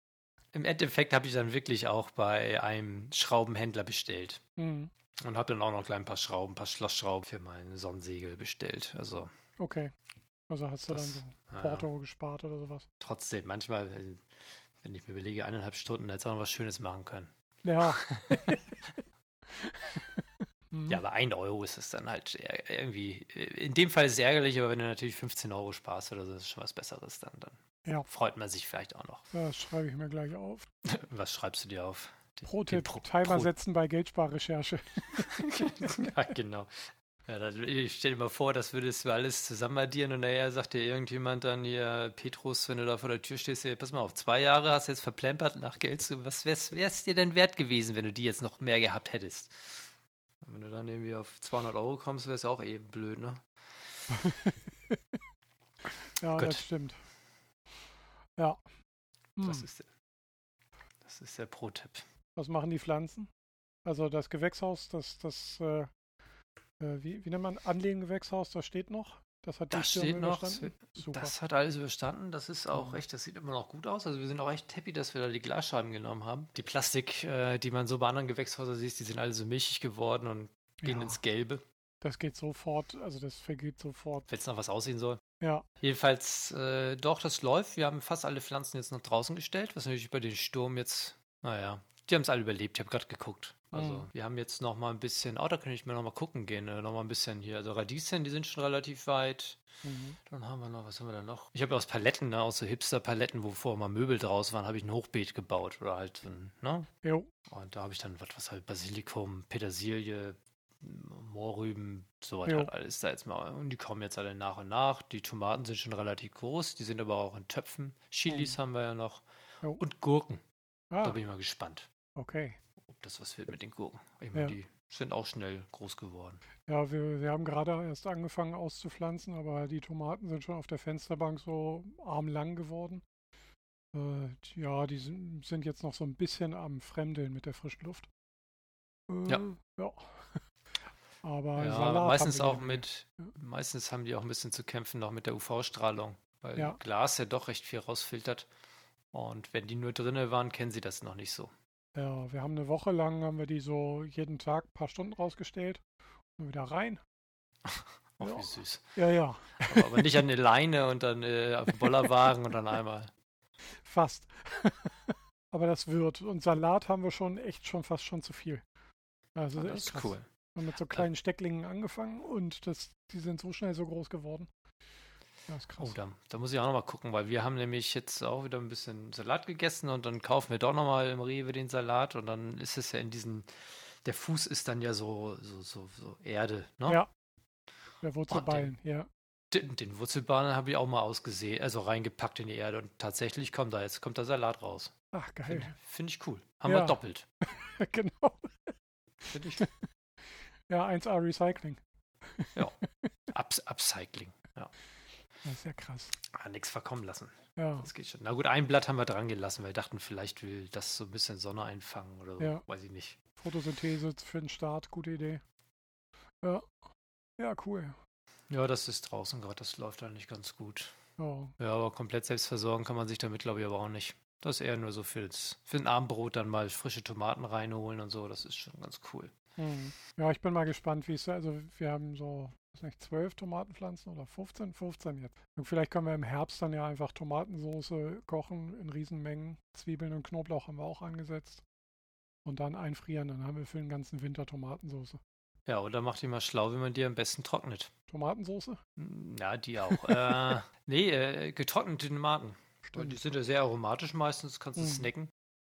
Im Endeffekt habe ich dann wirklich auch bei einem Schraubenhändler bestellt. Mhm. Und habe dann auch noch gleich ein paar Schrauben, ein paar Schlossschrauben für mein Sonnensegel bestellt. Also Okay. Also hast du Das- dann so ja, Porto gespart oder sowas. trotzdem, manchmal, äh, wenn ich mir überlege, eineinhalb Stunden, hätte ich auch noch was Schönes machen können. Ja. Mhm. Ja, aber ein Euro ist es dann halt irgendwie, äh, in dem Fall ist es ärgerlich, aber wenn du natürlich 15 Euro sparst oder so, ist schon was Besseres, dann, dann Ja. freut man sich vielleicht auch noch. Das schreibe ich mir gleich auf. Was schreibst du dir auf? Pro-Tipp, Pro- Timer Pro- setzen bei Geldsparrecherche. ja, genau. Ja, dann, ich stell dir mal vor, das würdest du alles zusammen addieren und nachher sagt dir irgendjemand dann hier, Petrus, wenn du da vor der Tür stehst, hier, pass mal auf, zwei Jahre hast du jetzt verplempert nach Geld zu, was wär's, wär's dir denn wert gewesen, wenn du die jetzt noch mehr gehabt hättest? Und wenn du dann irgendwie auf 200 Euro kommst, wär's auch eben blöd, ne? Ja, Gut. das stimmt. Ja. Das Hm. ist der, das ist der Pro-Tipp. Was machen die Pflanzen? Also das Gewächshaus, das, das, äh, wie, wie nennt man, Anlegengewächshaus, das steht noch. Das hat Das steht noch. Das hat alles überstanden. Das ist auch echt, das sieht immer noch gut aus. Also wir sind auch echt happy, dass wir da die Glasscheiben genommen haben. Die Plastik, äh, die man so bei anderen Gewächshäusern sieht, die sind alle so milchig geworden und gehen ja, ins Gelbe, das geht sofort, also das vergeht sofort. wenn es noch was aussehen soll. Ja, Jedenfalls, äh, doch, das läuft. Wir haben fast alle Pflanzen jetzt nach draußen gestellt, was natürlich über den Sturm jetzt, naja, die haben es alle überlebt. Ich habe gerade geguckt. Also Mhm. wir haben jetzt noch mal ein bisschen, oh, da könnte ich mir noch mal gucken gehen, äh, noch mal ein bisschen hier. Also Radieschen, die sind schon relativ weit. mhm. Dann haben wir noch, was haben wir da noch? Ich habe aus Paletten, ne, aus so Hipster-Paletten, wo vorher mal Möbel draus waren, habe ich ein Hochbeet gebaut oder halt so ein, ne? jo, Und da habe ich dann was, was halt Basilikum, Petersilie, Mohrrüben, sowas Jo. halt alles da jetzt mal. Und die kommen jetzt alle nach und nach. Die Tomaten sind schon relativ groß, die sind aber auch in Töpfen. Chilis haben wir ja noch. Jo. Und Gurken. Da ah, bin ich mal gespannt, okay. Ob das was wird mit den Gurken. Ich meine, Ja. die sind auch schnell groß geworden. Ja, wir, wir haben gerade erst angefangen auszupflanzen, aber die Tomaten sind schon auf der Fensterbank so armlang geworden. Äh, ja, die sind, sind, jetzt noch so ein bisschen am Fremdeln mit der frischen Luft. Äh, ja. Ja. Aber ja, meistens auch mit, ja. meistens haben die auch ein bisschen zu kämpfen noch mit der UV-Strahlung, weil ja. Glas ja doch recht viel rausfiltert. Und wenn die nur drinnen waren, kennen sie das noch nicht so. Ja, wir haben eine Woche lang, haben wir die so jeden Tag ein paar Stunden rausgestellt und wieder rein. Ach, ja. wie süß. Ja, ja. Aber, aber nicht an eine Leine und dann äh, auf den Bollerwagen und dann einmal. Fast. aber das wird. Und Salat haben wir schon echt schon fast schon zu viel. Also ah, das ist krass. cool. Wir haben mit so kleinen Stecklingen angefangen und das, die sind so schnell so groß geworden. Oh, da, da muss ich auch nochmal gucken, weil wir haben nämlich jetzt auch wieder ein bisschen Salat gegessen und dann kaufen wir doch nochmal im Rewe den Salat und dann ist es ja in diesen, der Fuß ist dann ja so, so, so, so Erde, ne? Ja. Der Wurzelballen, den, ja. Den, den Wurzelballen habe ich auch mal ausgesehen, also reingepackt in die Erde und tatsächlich kommt da jetzt kommt der Salat raus. Ach, geil. Finde find ich cool. Haben ja. wir doppelt. genau. Finde ich. Ja, 1A Recycling. ja. Ups Upcycling, ja. Das ist ja krass. Ah, nichts verkommen lassen. Ja. Das geht schon. Na gut, ein Blatt haben wir dran gelassen, weil wir dachten, vielleicht will das so ein bisschen Sonne einfangen oder so. Ja. Weiß ich nicht. Photosynthese für den Start, gute Idee. Ja. Ja, cool. Ja, das ist draußen gerade, das läuft eigentlich ganz gut. Oh. Ja, aber komplett selbst versorgen kann man sich damit, glaube ich, aber auch nicht. Das ist eher nur so fürs, für ein Abendbrot dann mal frische Tomaten reinholen und so. Das ist schon ganz cool. Mhm. Ja, ich bin mal gespannt, wie es, also wir haben so nicht, zwölf Tomatenpflanzen oder 15? 15 jetzt. Und vielleicht können wir im Herbst dann ja einfach Tomatensoße kochen in Riesenmengen. Zwiebeln und Knoblauch haben wir auch angesetzt. Und dann einfrieren, dann haben wir für den ganzen Winter Tomatensoße. Ja, oder macht die mal schlau, wie man die am besten trocknet. Tomatensoße? Hm, ja, die auch. äh, nee, äh, getrocknete Tomaten. Stimmt. Die sind ja sehr aromatisch meistens, kannst du mhm. snacken.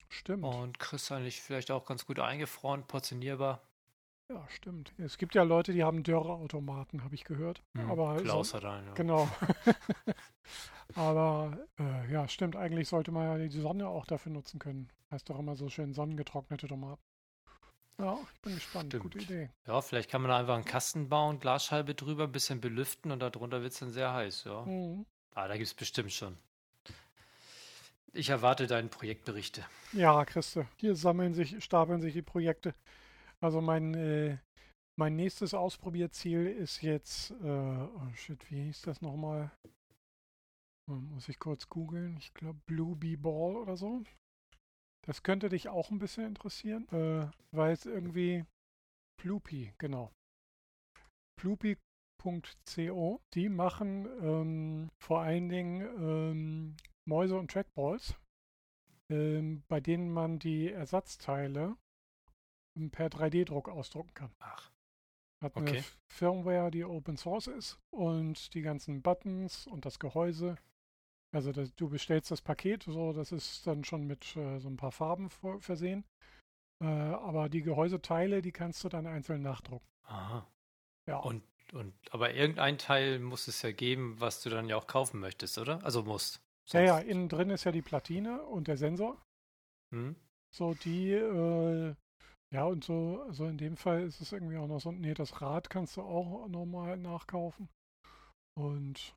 Stimmt. Und kriegst eigentlich vielleicht auch ganz gut eingefroren, portionierbar. Ja, stimmt. Es gibt ja Leute, die haben Dörreautomaten, habe ich gehört. Hm, aber Klaus so, hat einen. Ja. Genau. aber äh, ja, stimmt. Eigentlich sollte man ja die Sonne auch dafür nutzen können. Heißt doch immer so schön sonnengetrocknete Tomaten. Ja, ich bin gespannt. Stimmt. Gute Idee. Ja, vielleicht kann man da einfach einen Kasten bauen, Glasscheibe drüber, ein bisschen belüften und darunter wird es dann sehr heiß, ja. Mhm. Ah, da gibt es bestimmt schon. Ich erwarte deine Projektberichte. Ja, Christe. Hier sammeln sich, stapeln sich die Projekte. Also mein, äh, mein nächstes Ausprobierziel ist jetzt, äh, oh shit, wie hieß das nochmal? Hm, muss ich kurz googeln. Ich glaube Blue Bee Ball oder so. Das könnte dich auch ein bisschen interessieren, äh, weil es irgendwie Ploopy, genau. Ploopy.co, die machen ähm, vor allen Dingen ähm, Mäuse und Trackballs, ähm, bei denen man die Ersatzteile per 3D-Druck ausdrucken kann. Ach. Hat eine okay. Firmware, die Open Source ist und die ganzen Buttons und das Gehäuse. Also das, du bestellst das Paket, so das ist dann schon mit äh, so ein paar Farben vor, versehen. Äh, aber die Gehäuseteile, die kannst du dann einzeln nachdrucken. Aha. Ja. Und, und aber irgendein Teil muss es ja geben, was du dann ja auch kaufen möchtest, oder? Also musst. Ja, ja, innen drin ist ja die Platine und der Sensor. Hm. So, die äh, ja, und so, also in dem Fall ist es irgendwie auch noch so, nee, das Rad kannst du auch nochmal nachkaufen. Und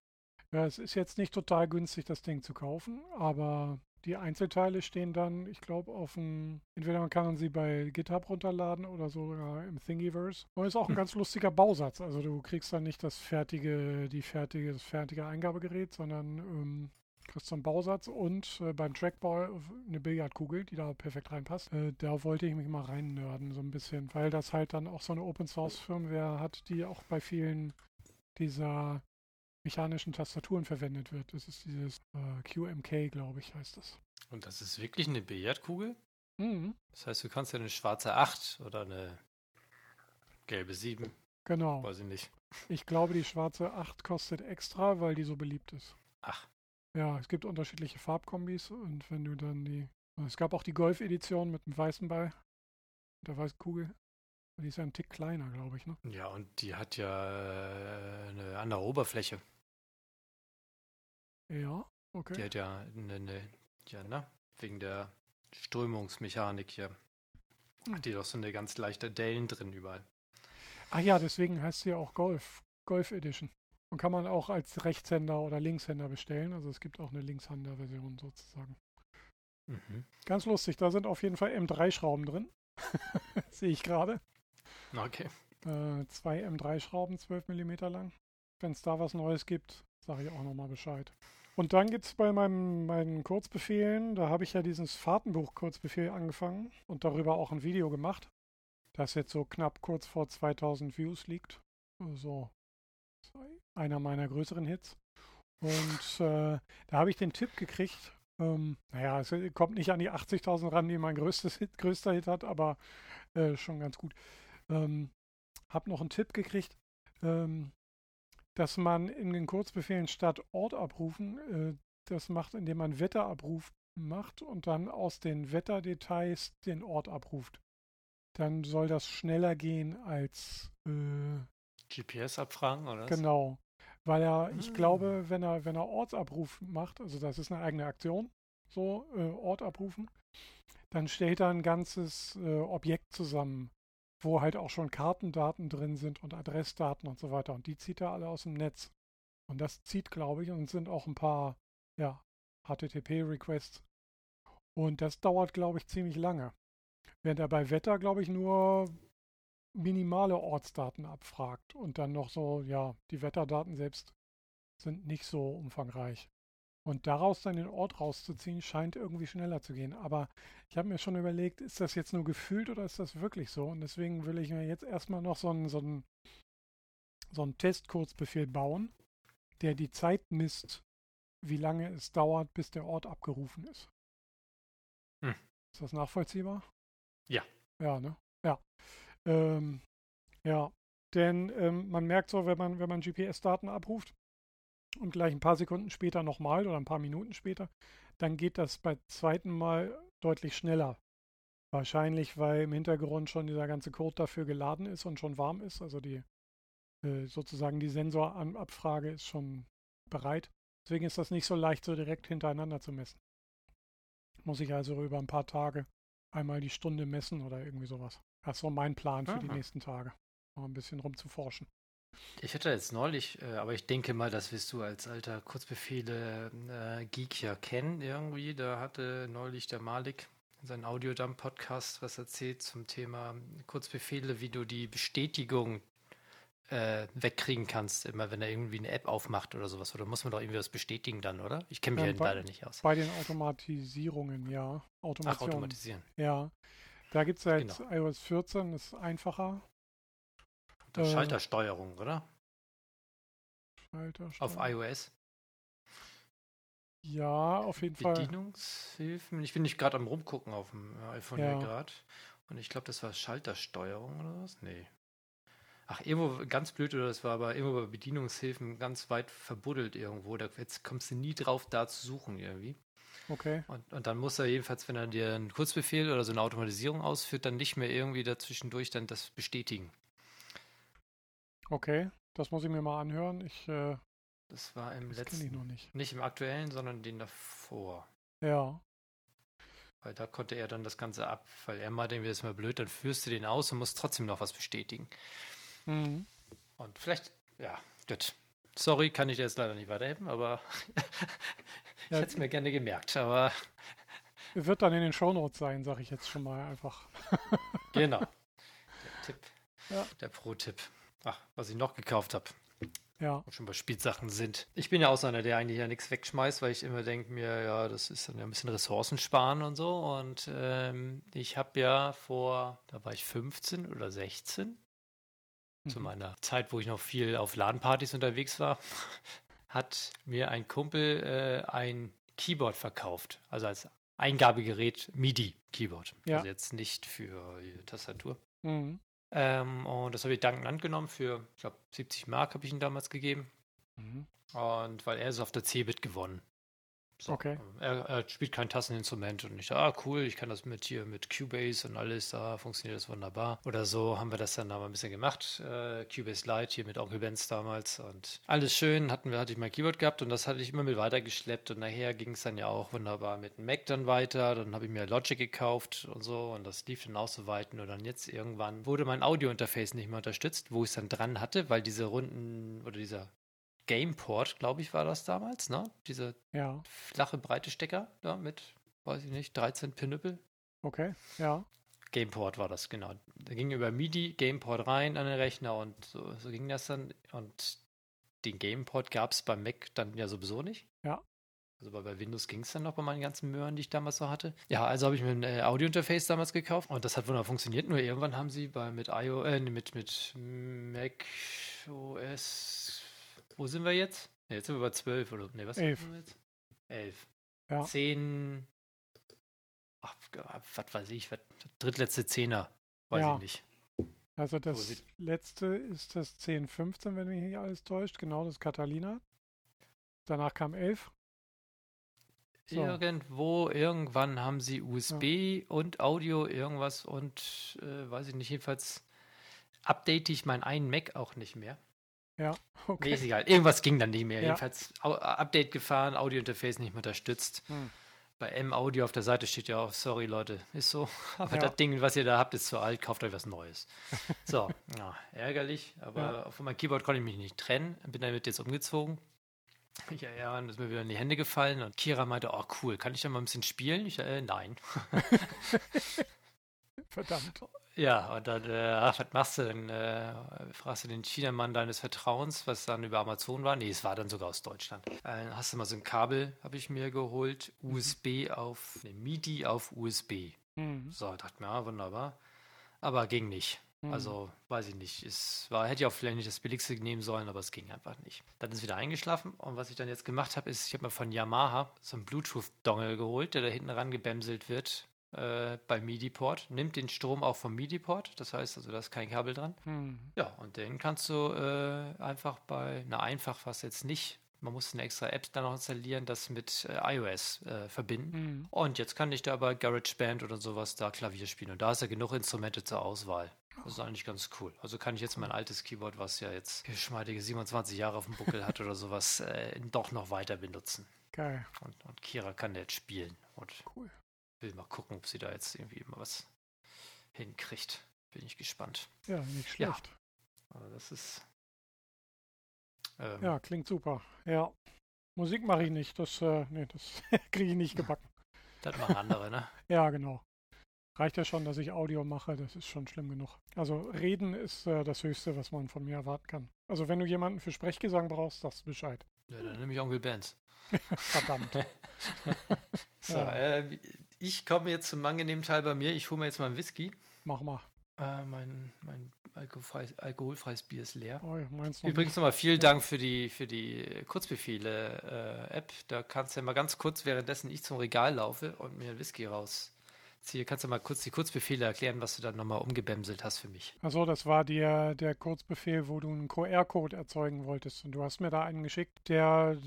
ja, es ist jetzt nicht total günstig, das Ding zu kaufen, aber die Einzelteile stehen dann, ich glaube, auf dem, entweder man kann sie bei GitHub runterladen oder sogar im Thingiverse. Und ist auch ein hm. ganz lustiger Bausatz. Also du kriegst dann nicht das fertige, die fertige, das fertige Eingabegerät, sondern ähm, kriegst du einen Bausatz und äh, beim Trackball eine Billardkugel, die da perfekt reinpasst. Äh, da wollte ich mich mal rein nörden, so ein bisschen, weil das halt dann auch so eine Open Source Firmware hat, die auch bei vielen dieser mechanischen Tastaturen verwendet wird. Das ist dieses äh, QMK, glaube ich, heißt das. Und das ist wirklich eine Billardkugel? Mhm. Das heißt, du kannst ja eine schwarze 8 oder eine gelbe 7. Genau. Weiß ich nicht. Ich glaube, die schwarze 8 kostet extra, weil die so beliebt ist. Ach. Ja, es gibt unterschiedliche Farbkombis und wenn du dann die. Es gab auch die Golf-Edition mit dem weißen Ball. Mit der weißen Kugel. Die ist ja ein Tick kleiner, glaube ich, ne? Ja, und die hat ja äh, eine andere Oberfläche. Ja, okay. Die hat ja eine, eine ja, ne? Wegen der Strömungsmechanik hier. Hm. Hat die doch so eine ganz leichte Dellen drin überall. Ach ja, deswegen heißt sie ja auch Golf. Golf Edition. Und kann man auch als Rechtshänder oder Linkshänder bestellen. Also es gibt auch eine Linkshänder-Version sozusagen. Mhm. Ganz lustig, da sind auf jeden Fall M3-Schrauben drin. Sehe ich gerade. Okay. Äh, zwei M3-Schrauben, 12 mm lang. Wenn es da was Neues gibt, sage ich auch nochmal Bescheid. Und dann gibt es bei meinem, meinen Kurzbefehlen, da habe ich ja dieses Fahrtenbuch-Kurzbefehl angefangen und darüber auch ein Video gemacht, das jetzt so knapp kurz vor 2000 Views liegt. Also einer meiner größeren Hits. Und äh, da habe ich den Tipp gekriegt, ähm, naja, es kommt nicht an die 80.000 ran, die mein größtes Hit, größter Hit hat, aber äh, schon ganz gut. Ähm, habe noch einen Tipp gekriegt, ähm, dass man in den Kurzbefehlen statt Ort abrufen, äh, das macht, indem man Wetterabruf macht und dann aus den Wetterdetails den Ort abruft. Dann soll das schneller gehen als äh, GPS abfragen, oder? Genau. Weil er, ich hm. glaube, wenn er, wenn er Ortsabruf macht, also das ist eine eigene Aktion, so äh, Ort abrufen, dann stellt er ein ganzes äh, Objekt zusammen, wo halt auch schon Kartendaten drin sind und Adressdaten und so weiter. Und die zieht er alle aus dem Netz. Und das zieht, glaube ich, und sind auch ein paar, ja, HTTP-Requests. Und das dauert, glaube ich, ziemlich lange. Während er bei Wetter, glaube ich, nur minimale Ortsdaten abfragt und dann noch so, ja, die Wetterdaten selbst sind nicht so umfangreich. Und daraus dann den Ort rauszuziehen, scheint irgendwie schneller zu gehen. Aber ich habe mir schon überlegt, ist das jetzt nur gefühlt oder ist das wirklich so? Und deswegen will ich mir jetzt erstmal noch so einen, so einen, so einen Testkurzbefehl bauen, der die Zeit misst, wie lange es dauert, bis der Ort abgerufen ist. Hm. Ist das nachvollziehbar? Ja. Ja, ne? Ja. Ähm, ja, denn ähm, man merkt so, wenn man, wenn man GPS-Daten abruft und gleich ein paar Sekunden später nochmal oder ein paar Minuten später, dann geht das beim zweiten Mal deutlich schneller. Wahrscheinlich, weil im Hintergrund schon dieser ganze Code dafür geladen ist und schon warm ist. Also die äh, sozusagen die Sensorabfrage ist schon bereit. Deswegen ist das nicht so leicht, so direkt hintereinander zu messen. Muss ich also über ein paar Tage einmal die Stunde messen oder irgendwie sowas. Das ist so mein Plan für Aha. die nächsten Tage. Mal ein bisschen rumzuforschen. Ich hatte jetzt neulich, äh, aber ich denke mal, das wirst du als alter Kurzbefehle-Geek äh, ja kennen irgendwie. Da hatte neulich der Malik in seinem Audiodump-Podcast was erzählt zum Thema Kurzbefehle, wie du die Bestätigung äh, wegkriegen kannst, immer wenn er irgendwie eine App aufmacht oder sowas. Oder muss man doch irgendwie was bestätigen dann, oder? Ich kenne mich ja, ja leider nicht aus. Bei den Automatisierungen, ja. Automation. Ach, automatisieren. Ja. Da gibt es ja jetzt genau. iOS 14, das ist einfacher. Äh, Schaltersteuerung, oder? Schaltersteuerung. Auf iOS. Ja, auf jeden Fall. Bedienungshilfen. Ich bin nicht gerade am rumgucken auf dem iPhone ja. hier gerade. Und ich glaube, das war Schaltersteuerung oder was? Nee. Ach, irgendwo ganz blöd, oder das war aber irgendwo bei Bedienungshilfen ganz weit verbuddelt irgendwo. Da, jetzt kommst du nie drauf, da zu suchen irgendwie. Okay. Und, und dann muss er jedenfalls, wenn er dir einen Kurzbefehl oder so eine Automatisierung ausführt, dann nicht mehr irgendwie dazwischendurch dann das bestätigen. Okay, das muss ich mir mal anhören. Ich, äh, das war im das letzten. Ich noch nicht. nicht im aktuellen, sondern den davor. Ja. Weil da konnte er dann das Ganze ab, weil er meinte, das ist mal blöd, dann führst du den aus und musst trotzdem noch was bestätigen. Mhm. Und vielleicht, ja, gut. Sorry, kann ich dir jetzt leider nicht weiterhelfen, aber ich hätte es mir gerne gemerkt, aber. Wird dann in den Shownotes sein, sage ich jetzt schon mal einfach. genau. Der Tipp. Ja. Der Pro-Tipp. Ach, was ich noch gekauft habe. Ja. Und schon bei Spielsachen sind. Ich bin ja auch so einer, der eigentlich ja nichts wegschmeißt, weil ich immer denke mir, ja, das ist dann ja ein bisschen Ressourcen sparen und so. Und ähm, ich habe ja vor, da war ich 15 oder 16, zu mhm. meiner Zeit, wo ich noch viel auf LAN-Partys unterwegs war, hat mir ein Kumpel äh, ein Keyboard verkauft. Also als Eingabegerät MIDI-Keyboard. Ja. Also jetzt nicht für Tastatur. Mhm. Ähm, und das habe ich dankend angenommen für, ich glaube, 70 Mark habe ich ihn damals gegeben. Mhm. Und weil er ist auf der Cebit gewonnen. So, okay. Er, er, spielt kein Tasseninstrument und ich dachte, ah cool, ich kann das mit hier mit Cubase und alles, da funktioniert das wunderbar. Oder so haben wir das dann da mal ein bisschen gemacht. Äh, Cubase Lite hier mit Onkel Benz damals und alles schön, hatten wir, hatte ich mein Keyboard gehabt und das hatte ich immer mit weitergeschleppt und nachher ging es dann ja auch wunderbar mit Mac dann weiter. Dann habe ich mir Logic gekauft und so und das lief dann auch so weit. Nur dann jetzt irgendwann wurde mein Audio-Interface nicht mehr unterstützt, wo ich es dann dran hatte, weil diese runden oder dieser Gameport, glaube ich, war das damals, ne? Diese ja. flache, breite Stecker da mit weiß ich nicht, 13 Pinüppel. Okay, ja. Gameport war das, genau. Da ging über MIDI Gameport rein an den Rechner und so, so ging das dann. Und den Gameport gab es beim Mac dann ja sowieso nicht. Ja. Also bei, bei Windows ging es dann noch bei meinen ganzen Möhren, die ich damals so hatte. Ja, also habe ich mir ein äh, Audio-Interface damals gekauft und das hat wunderbar funktioniert. Nur irgendwann haben sie bei mit IO, äh, mit, mit Mac OS, wo sind wir jetzt? Nee, jetzt sind wir bei 12 oder nee, was Elf. sind wir jetzt? 11. Ja. 10, ach, was weiß ich, was, drittletzte Zehner, weiß Ja. ich nicht. Also das sieht- letzte ist das 1015, wenn mich nicht alles täuscht. Genau, das Catalina. Danach kam 11. So. Irgendwo, irgendwann haben sie USB und Audio, irgendwas und äh, weiß ich nicht, jedenfalls update ich meinen einen Mac auch nicht mehr. Ja, Nee, okay. ist egal. Irgendwas ging dann nicht mehr. Ja. Jedenfalls Au Update gefahren, Audio-Interface nicht mehr unterstützt. Hm. Bei M-Audio auf der Seite steht ja auch, sorry Leute, ist so. Aber Ja. das Ding, was ihr da habt, ist zu alt, kauft euch was Neues. So, ja, ärgerlich, aber von meinem Keyboard konnte ich mich nicht trennen. Bin damit jetzt umgezogen. Ich ja, und ist mir wieder in die Hände gefallen und Kira meinte, oh cool, kann ich da mal ein bisschen spielen? Ich, äh, nein. Verdammt. Ja, und dann, äh, was machst du denn? Äh, fragst du den Chinamann deines Vertrauens, was dann über Amazon war? Nee, es war dann sogar aus Deutschland. Äh, hast du mal so ein Kabel, habe ich mir geholt, USB auf, ne, MIDI auf USB. Hm. So, dachte mir, ah, wunderbar. Aber ging nicht. Hm. Also, weiß ich nicht. Es war, hätte ich auch vielleicht nicht das billigste nehmen sollen, aber es ging einfach nicht. Dann ist wieder eingeschlafen und was ich dann jetzt gemacht habe, ist, ich habe mir von Yamaha so einen Bluetooth-Dongle geholt, der da hinten ran gebämselt wird äh, bei MIDI-Port. Nimmt den Strom auch vom MIDI-Port, das heißt also, da ist kein Kabel dran. Hm. Ja, und den kannst du äh, einfach bei, na einfach was jetzt nicht, man muss eine extra App dann noch installieren, das mit äh, iOS äh, verbinden. Hm. Und jetzt kann ich da bei GarageBand oder sowas da Klavier spielen. Und da ist ja genug Instrumente zur Auswahl. Das ist eigentlich ganz cool. Also kann ich jetzt mein altes Keyboard, was ja jetzt geschmeidige 27 Jahre auf dem Buckel hat oder sowas, äh, doch noch weiter benutzen. Geil. Und, und Kira kann jetzt spielen. Und Cool. Will mal gucken, ob sie da jetzt irgendwie immer was hinkriegt. Bin ich gespannt. Ja, nicht Ja. schlecht. Aber das ist. Ähm, Ja, klingt super. Ja. Musik mache ich nicht. Das, äh, nee, das kriege ich nicht gebacken. Das machen andere, ne? Ja, genau. Reicht ja schon, dass ich Audio mache, das ist schon schlimm genug. Also reden ist äh, das Höchste, was man von mir erwarten kann. Also wenn du jemanden für Sprechgesang brauchst, sagst du Bescheid. Ja, dann nehme ich Onkel Benz. Verdammt. So, Ja. äh, ich komme jetzt zum angenehmen Teil bei mir. Ich hole mir jetzt mal einen Whisky. Mach mal. Äh, mein mein alkoholfreies, alkoholfreies Bier ist leer. Oh, meinst du Übrigens nochmal vielen Dank für die, für die Kurzbefehle-App. da kannst du ja mal ganz kurz, währenddessen ich zum Regal laufe und mir einen Whisky rausziehe, kannst du mal kurz die Kurzbefehle erklären, was du dann nochmal umgebämselt hast für mich. Achso, das war dir der Kurzbefehl, wo du einen QR-Code erzeugen wolltest. Und du hast mir da einen geschickt, der,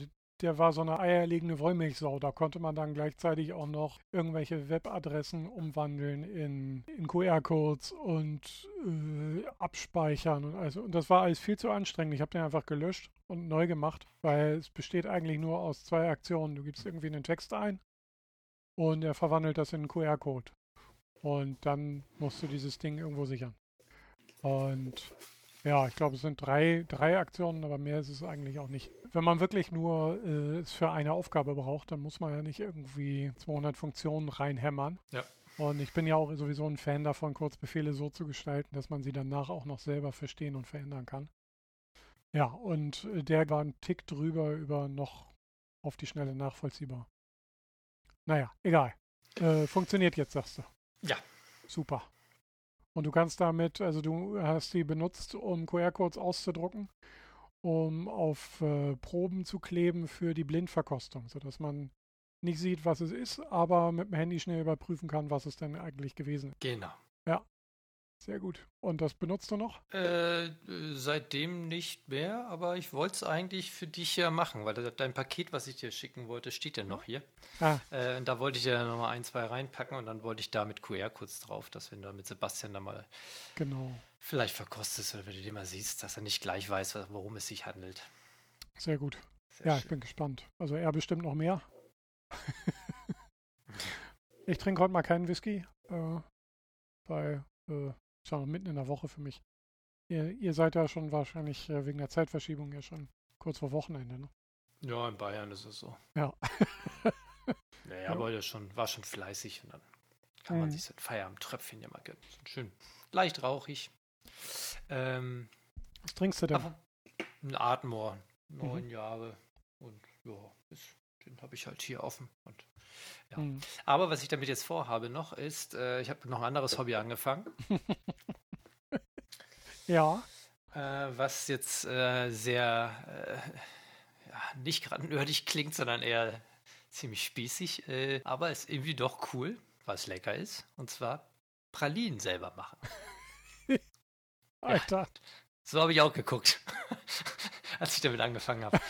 der war so eine eierlegende Wollmilchsau. Da konnte man dann gleichzeitig auch noch irgendwelche Webadressen umwandeln in, in QR-Codes und äh, abspeichern. Und, also, und das war alles viel zu anstrengend. Ich habe den einfach gelöscht und neu gemacht, weil es besteht eigentlich nur aus zwei Aktionen. Du gibst irgendwie einen Text ein und er verwandelt das in einen QR-Code. Und dann musst du dieses Ding irgendwo sichern. Und ja, ich glaube, es sind drei, drei Aktionen, aber mehr ist es eigentlich auch nicht. Wenn man wirklich nur äh, es für eine Aufgabe braucht, dann muss man ja nicht irgendwie 200 Funktionen reinhämmern. Ja. Und ich bin ja auch sowieso ein Fan davon, Kurzbefehle so zu gestalten, dass man sie danach auch noch selber verstehen und verändern kann. Ja, und äh, der war ein Tick drüber über noch auf die Schnelle nachvollziehbar. Naja, egal. Äh, funktioniert jetzt, sagst du. Ja. Super. Und du kannst damit, also du hast die benutzt, um QR-Codes auszudrucken, um auf äh, Proben zu kleben für die Blindverkostung, sodass man nicht sieht, was es ist, aber mit dem Handy schnell überprüfen kann, was es denn eigentlich gewesen ist. Genau. Sehr gut. Und das benutzt du noch? Äh, seitdem nicht mehr, aber ich wollte es eigentlich für dich ja machen, weil de- dein Paket, was ich dir schicken wollte, steht ja noch hier. Ah, Äh, und da wollte ich ja nochmal ein, zwei reinpacken und dann wollte ich da mit QR-Codes drauf, dass wenn du mit Sebastian da mal genau. vielleicht verkostest oder wenn du den mal siehst, dass er nicht gleich weiß, worum es sich handelt. Sehr gut. Sehr Ja, ich schön. bin gespannt. Also er bestimmt noch mehr. ich trinke heute mal keinen Whisky, äh, weil äh, ja noch mitten in der Woche für mich. Ihr, ihr seid ja schon wahrscheinlich äh, wegen der Zeitverschiebung ja schon kurz vor Wochenende. Ne? Ja, in Bayern ist es so. Ja. naja, ja. aber das schon, war schon fleißig und dann kann man mhm. sich so ein Feierabend-Tröpfchen ja mal gönnen. schön leicht rauchig. Ähm, Was trinkst du denn? Ein Atmor, neun mhm. Jahre. Und ja, ist, den habe ich halt hier offen. Und, ja. Mhm. Aber was ich damit jetzt vorhabe noch ist, äh, ich habe noch ein anderes Hobby angefangen. ja. Äh, was jetzt äh, sehr äh, ja, nicht gerade nerdig klingt, sondern eher ziemlich spießig, äh, aber ist irgendwie doch cool, was lecker ist. Und zwar Pralinen selber machen. Alter. Ja, so habe ich auch geguckt, als ich damit angefangen habe.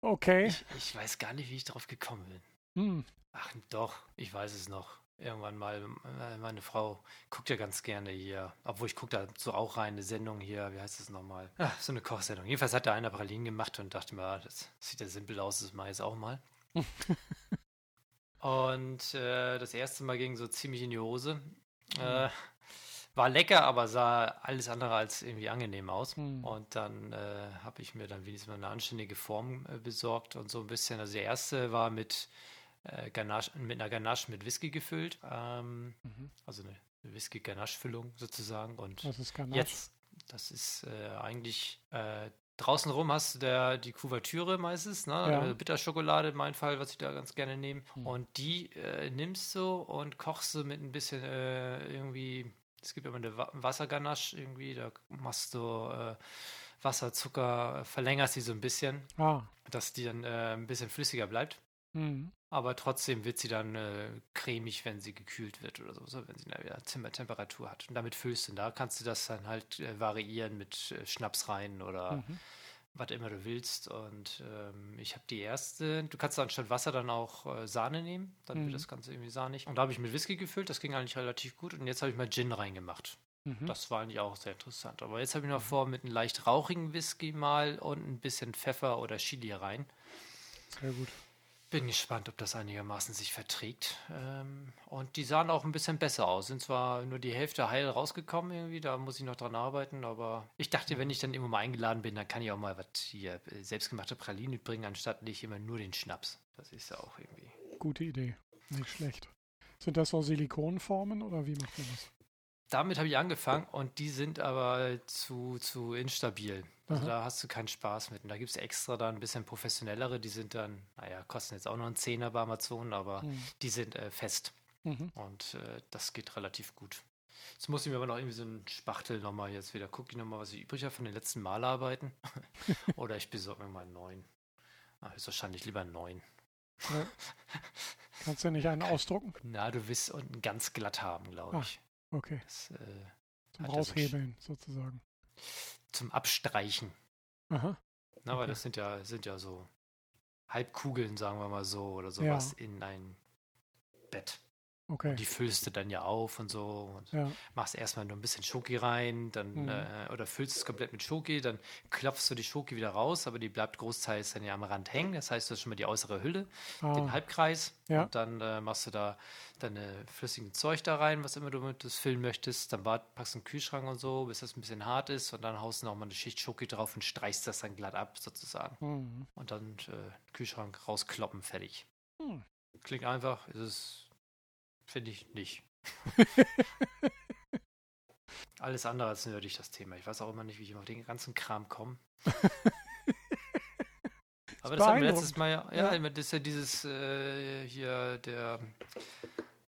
okay. Ich, ich, weiß gar nicht, wie ich darauf gekommen bin. Hm. Ach doch, ich weiß es noch. Irgendwann mal, äh, meine Frau guckt ja ganz gerne hier, obwohl ich gucke da so auch rein, eine Sendung hier, wie heißt das nochmal? Ach, so eine Kochsendung. Jedenfalls hat da einer Pralinen gemacht und dachte mir, ah, das sieht ja simpel aus, das mache ich jetzt auch mal. und äh, das erste Mal ging so ziemlich in die Hose. Äh, hm. war lecker, aber sah alles andere als irgendwie angenehm aus. Hm. Und dann äh, habe ich mir dann wenigstens mal eine anständige Form äh, besorgt und so ein bisschen. Also der erste war mit, äh, Ganache, mit einer Ganache mit Whisky gefüllt. Ähm, mhm. Also eine, Whisky-Ganache-Füllung sozusagen. Und Was ist Ganache? jetzt, das ist äh, eigentlich äh, Draußen rum hast du der, die Kuvertüre meistens, ne? Ja. Also Bitterschokolade in meinem Fall, was ich da ganz gerne nehme. Hm. Und die äh, nimmst du und kochst du mit ein bisschen äh, irgendwie, es gibt immer eine Wasserganache irgendwie, da machst du äh, Wasser, Zucker, verlängerst die so ein bisschen, ah. dass die dann äh, ein bisschen flüssiger bleibt. Mhm. Aber trotzdem wird sie dann äh, cremig, wenn sie gekühlt wird oder so, so wenn sie wieder Zimmertemperatur hat. Und damit füllst du. Und da kannst du das dann halt äh, variieren mit äh, Schnaps rein oder mhm. was immer du willst. Und ähm, ich habe die erste. Du kannst anstatt Wasser dann auch äh, Sahne nehmen. Dann mhm. wird das Ganze irgendwie sahnig. Und da habe ich mit Whisky gefüllt. Das ging eigentlich relativ gut. Und jetzt habe ich mal Gin reingemacht. Mhm. Das war eigentlich auch sehr interessant. Aber jetzt habe ich noch mhm. vor, mit einem leicht rauchigen Whisky mal und ein bisschen Pfeffer oder Chili rein. Sehr gut. Bin gespannt, ob das einigermaßen sich verträgt. Ähm, und die sahen auch ein bisschen besser aus. Sind zwar nur die Hälfte heil rausgekommen irgendwie, da muss ich noch dran arbeiten, aber ich dachte, wenn ich dann immer mal eingeladen bin, dann kann ich auch mal was hier äh, selbstgemachte Pralinen mitbringen, anstatt nicht immer nur den Schnaps. Das ist ja auch irgendwie. Gute Idee. Nicht schlecht. Sind das so Silikonformen oder wie macht man das? Damit habe ich angefangen und die sind aber zu, zu instabil. Also Aha. da hast du keinen Spaß mit. Und da gibt es extra dann ein bisschen professionellere, die sind dann, naja, kosten jetzt auch noch einen Zehner bei Amazon, aber mhm. die sind äh, fest. Mhm. Und äh, das geht relativ gut. Jetzt muss ich mir aber noch irgendwie so einen Spachtel nochmal jetzt wieder gucken, nochmal, was ich übrig habe von den letzten Malarbeiten. Oder ich besorge mir mal einen neuen. Ah, ist wahrscheinlich lieber einen neuen. Ja. Kannst du nicht einen ausdrucken? Na, du willst unten ganz glatt haben, glaube ich. Okay. Das, äh, zum Raushebeln so sozusagen. Zum Abstreichen. Aha. Na, okay. weil das sind ja, sind ja so Halbkugeln, sagen wir mal so, oder sowas ja. in ein Bett. Okay. Die füllst du dann ja auf und so. Und ja. machst erstmal nur ein bisschen Schoki rein, dann mhm. äh, oder füllst es komplett mit Schoki, dann klopfst du die Schoki wieder raus, aber die bleibt großteils dann ja am Rand hängen. Das heißt, du hast schon mal die äußere Hülle, ah. den Halbkreis. Ja. Und dann äh, machst du da deine flüssigen Zeug da rein, was immer du mit das füllen möchtest. Dann packst du einen Kühlschrank und so, bis das ein bisschen hart ist. Und dann haust du nochmal eine Schicht Schoki drauf und streichst das dann glatt ab, sozusagen. Mhm. Und dann äh, Kühlschrank rauskloppen, fertig. Mhm. Klingt einfach, ist es Finde ich nicht. Alles andere als nerdig, das Thema. Ich weiß auch immer nicht, wie ich auf den ganzen Kram komme. Aber das haben wir letztes Mal ja, ja, ja. das ist ja dieses äh, hier der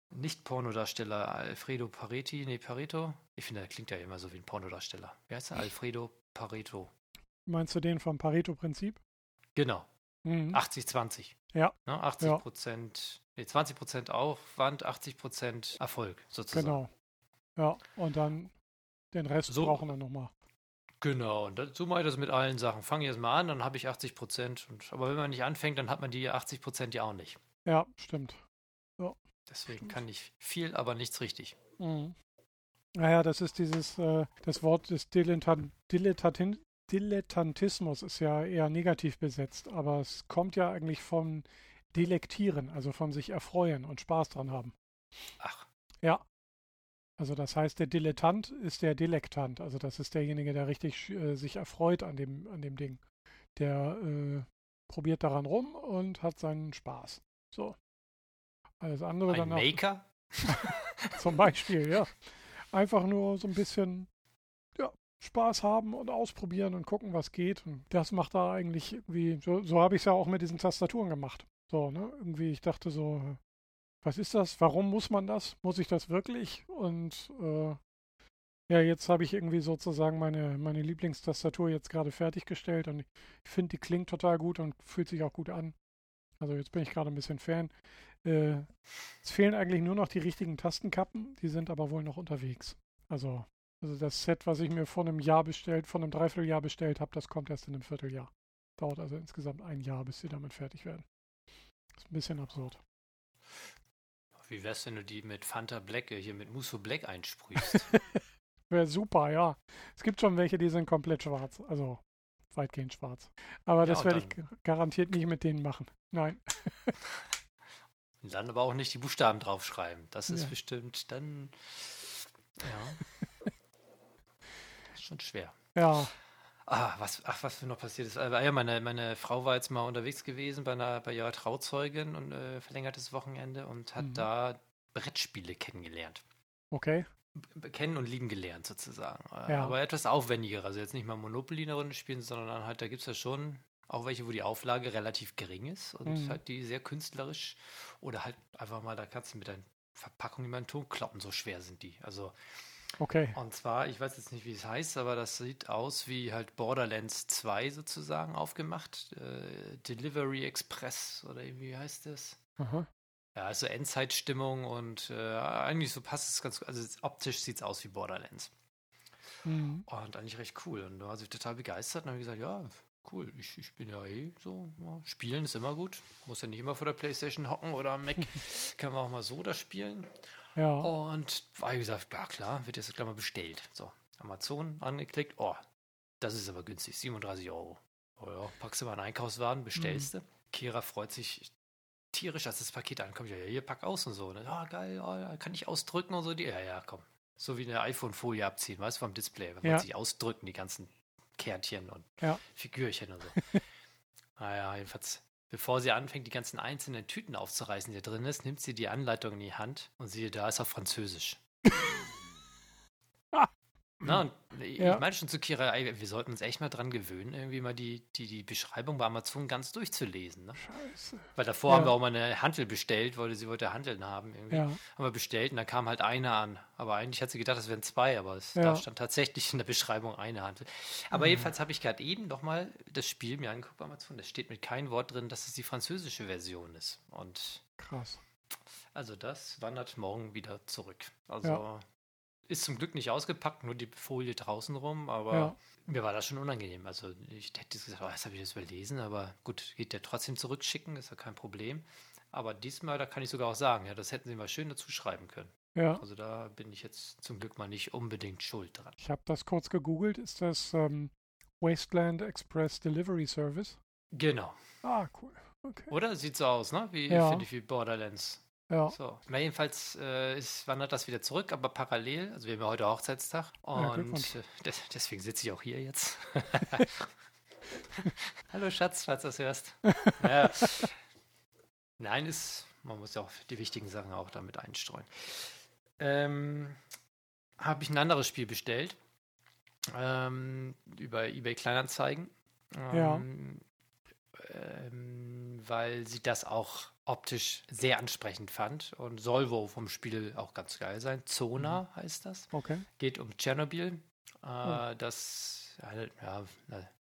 Nicht-Pornodarsteller Alfredo Paretti, nee, Pareto. Ich finde, der klingt ja immer so wie ein Pornodarsteller. Wie heißt der? Alfredo Pareto. Meinst du den vom Pareto-Prinzip? Genau. Mhm. 80-20. Ja. Ne, 80 Prozent, nee, 20 Prozent Aufwand, 80 Prozent Erfolg sozusagen. Genau. Ja, und dann den Rest so, brauchen wir nochmal. Genau, und das, so mache ich das mit allen Sachen. Fange ich erstmal an, dann habe ich 80 Prozent. Aber wenn man nicht anfängt, dann hat man die 80 Prozent ja auch nicht. Ja, stimmt. Ja, Deswegen stimmt. kann ich viel, aber nichts richtig. Mhm. Naja, das ist dieses, äh, das Wort des Dilettant, Dilettantin, Dilettantismus ist ja eher negativ besetzt, aber es kommt ja eigentlich vom Delektieren, also von sich erfreuen und Spaß dran haben. Ach. Ja. Also das heißt, der Dilettant ist der Delektant, also das ist derjenige, der richtig äh, sich erfreut an dem, an dem Ding. Der äh, probiert daran rum und hat seinen Spaß. So. Alles andere Ein dann Maker? Zum Beispiel, ja. Einfach nur so ein bisschen ja, Spaß haben und ausprobieren und gucken, was geht. Und das macht da eigentlich irgendwie, so, so habe ich es ja auch mit diesen Tastaturen gemacht. So, ne? Irgendwie, ich dachte so, was ist das? Warum muss man das? Muss ich das wirklich? Und äh, ja, jetzt habe ich irgendwie sozusagen meine, meine Lieblingstastatur jetzt gerade fertiggestellt und ich finde, die klingt total gut und fühlt sich auch gut an. Also jetzt bin ich gerade ein bisschen Fan. Äh, es fehlen eigentlich nur noch die richtigen Tastenkappen, die sind aber wohl noch unterwegs. Also, also das Set, was ich mir vor einem Jahr bestellt, vor einem Dreivierteljahr bestellt habe, das kommt erst in einem Vierteljahr. Dauert also insgesamt ein Jahr, bis sie damit fertig werden. Das ist ein bisschen absurd. Wie wär's, wenn du die mit Fanta Black, äh, hier mit Musso Black einsprühst? Wäre super, ja. Es gibt schon welche, die sind komplett schwarz. Also weitgehend schwarz. Aber ja, das werde ich garantiert nicht mit denen machen. Nein. Und dann aber auch nicht die Buchstaben draufschreiben. Das ist ja. bestimmt dann. Ja. schon schwer. Ja. Ah, was, ach, was noch passiert ist. Also, ja, meine, meine Frau war jetzt mal unterwegs gewesen bei, einer, bei ihrer Trauzeugin und äh, verlängertes Wochenende und hat mhm. da Brettspiele kennengelernt. Okay. kennen und lieben gelernt sozusagen. Äh, ja. Aber etwas aufwendiger. Also jetzt nicht mal Monopoly eine Runde spielen, sondern halt, da gibt es ja schon auch welche, wo die Auflage relativ gering ist und mhm. halt die sehr künstlerisch oder halt einfach mal, da kannst du mit deinen Verpackungen immer einen Ton kloppen, so schwer sind die. Also Okay. Und zwar, ich weiß jetzt nicht, wie es heißt, aber das sieht aus wie halt Borderlands 2 sozusagen aufgemacht. Äh, Delivery Express oder wie heißt das? Aha. Ja, also Endzeitstimmung und äh, eigentlich so passt es ganz Also optisch sieht es aus wie Borderlands. Mhm. Und eigentlich recht cool. Und da war sie total begeistert und habe gesagt, ja, cool, ich, ich bin ja eh so, ja, spielen ist immer gut. Muss ja nicht immer vor der Playstation hocken oder am Mac. Können wir auch mal so das spielen. Ja. Und war gesagt, ja klar, wird jetzt gleich mal bestellt. So, Amazon angeklickt, oh, das ist aber günstig, 37 Euro. Oh ja, packst du mal einen Einkaufswagen, bestellst mhm. du. Kira freut sich tierisch, als das Paket ankommt. Ja, hier, pack aus und so. Ja, oh, geil, oh, kann ich ausdrücken und so. Ja, ja, komm. So wie eine iPhone-Folie abziehen, weißt du, vom Display. Wenn ja. man sich ausdrücken, die ganzen Kärtchen und ja. Figürchen und so. naja, jedenfalls, bevor sie anfängt, die ganzen einzelnen Tüten aufzureißen, die drin ist, nimmt sie die Anleitung in die Hand und siehe, da ist auf Französisch. Na, und ich ja. meine schon zu Kira, wir sollten uns echt mal dran gewöhnen, irgendwie mal die, die, die Beschreibung bei Amazon ganz durchzulesen. Ne? Scheiße. Weil davor ja. haben wir auch mal eine Handel bestellt, weil sie wollte Handeln haben. Irgendwie. Ja. Haben wir bestellt und da kam halt eine an. Aber eigentlich hat sie gedacht, es wären zwei, aber es, da stand tatsächlich in der Beschreibung eine Handel. Aber jedenfalls habe ich gerade eben nochmal das Spiel mir angeguckt bei Amazon. Da steht mit keinem Wort drin, dass es die französische Version ist. Und krass. Also das wandert morgen wieder zurück. Also ist zum Glück nicht ausgepackt, nur die Folie draußen rum, aber ja. mir war das schon unangenehm. Also ich hätte gesagt, oh, jetzt habe ich das überlesen, aber gut, geht der trotzdem zurückschicken, ist ja kein Problem. Aber diesmal, da kann ich sogar auch sagen, ja, das hätten sie mal schön dazu schreiben können. Ja. Also da bin ich jetzt zum Glück mal nicht unbedingt schuld dran. Ich habe das kurz gegoogelt. Ist das ähm, Wasteland Express Delivery Service? Genau. Ah, cool. Okay. Oder? Sieht so aus, ne? Wie ja. finde ich wie Borderlands. Ja. So. jedenfalls äh, ist, wandert das wieder zurück, aber parallel. Also wir haben ja heute Hochzeitstag und ja, äh, deswegen sitze ich auch hier jetzt. Hallo Schatz, falls du das hörst. ja. Nein, ist, man muss ja auch die wichtigen Sachen auch damit einstreuen. Ähm, Habe ich ein anderes Spiel bestellt ähm, über eBay Kleinanzeigen. Ähm, ja. Ähm, weil sie das auch optisch sehr ansprechend fand und soll wohl vom Spiel auch ganz geil sein. Zona mhm. heißt das. Okay. Geht um Tschernobyl. Äh, oh. Das, ja,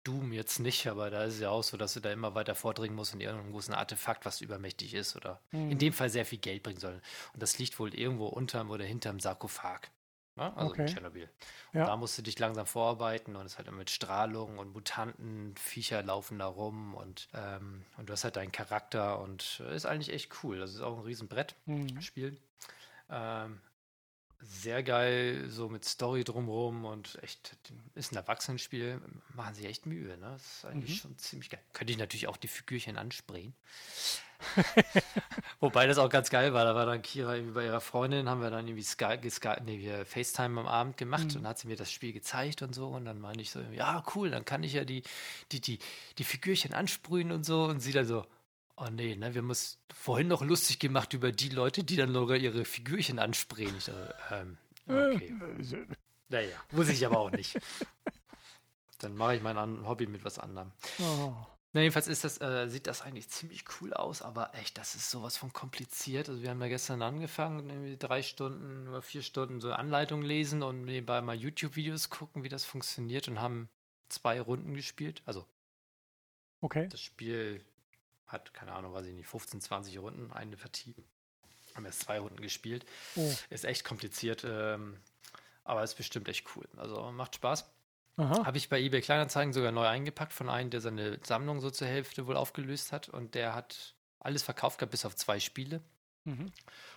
Doom jetzt nicht, aber da ist es ja auch so, dass du da immer weiter vordringen musst in irgendeinem großen Artefakt, was übermächtig ist oder mhm. in dem Fall sehr viel Geld bringen soll. Und das liegt wohl irgendwo unterm oder hinterm Sarkophag. Ne? Also okay. in Tschernobyl. Ja. Da musst du dich langsam vorarbeiten und es halt immer mit Strahlung und Mutanten, Viecher laufen da rum und, ähm, und du hast halt deinen Charakter und äh, ist eigentlich echt cool. Das ist auch ein Riesenbrett mhm. Spiel. Ähm, sehr geil, so mit Story drumherum und echt, ist ein Erwachsenenspiel, machen sich echt Mühe, ne? Das ist eigentlich mhm. schon ziemlich geil. Könnte ich natürlich auch die Figürchen ansprayen. Wobei das auch ganz geil war. Da war dann Kira irgendwie bei ihrer Freundin, haben wir dann irgendwie Sky, Sky, nee, FaceTime am Abend gemacht mhm. und hat sie mir das Spiel gezeigt und so. Und dann meinte ich so, ja, cool, dann kann ich ja die, die, die, die Figürchen ansprühen und so. Und sie dann so, oh nee, ne, wir haben uns vorhin noch lustig gemacht über die Leute, die dann sogar ihre Figürchen ansprayen. Ich dachte, ähm, okay. naja, muss ich aber auch nicht. Dann mache ich mein Hobby mit was anderem. Oh. Na, jedenfalls ist das, äh, sieht das eigentlich ziemlich cool aus, aber echt, das ist sowas von kompliziert. Also wir haben ja gestern angefangen, irgendwie drei Stunden oder vier Stunden so Anleitung lesen und nebenbei mal YouTube-Videos gucken, wie das funktioniert und haben zwei Runden gespielt. Also okay. das Spiel hat, keine Ahnung, weiß ich nicht, 15, 20 Runden, eine Partie. Haben erst zwei Runden gespielt. Oh. Ist echt kompliziert, ähm, aber ist bestimmt echt cool. Also macht Spaß. Habe ich bei eBay Kleinanzeigen sogar neu eingepackt von einem, der seine Sammlung so zur Hälfte wohl aufgelöst hat und der hat alles verkauft gehabt, bis auf zwei Spiele. Mhm. Und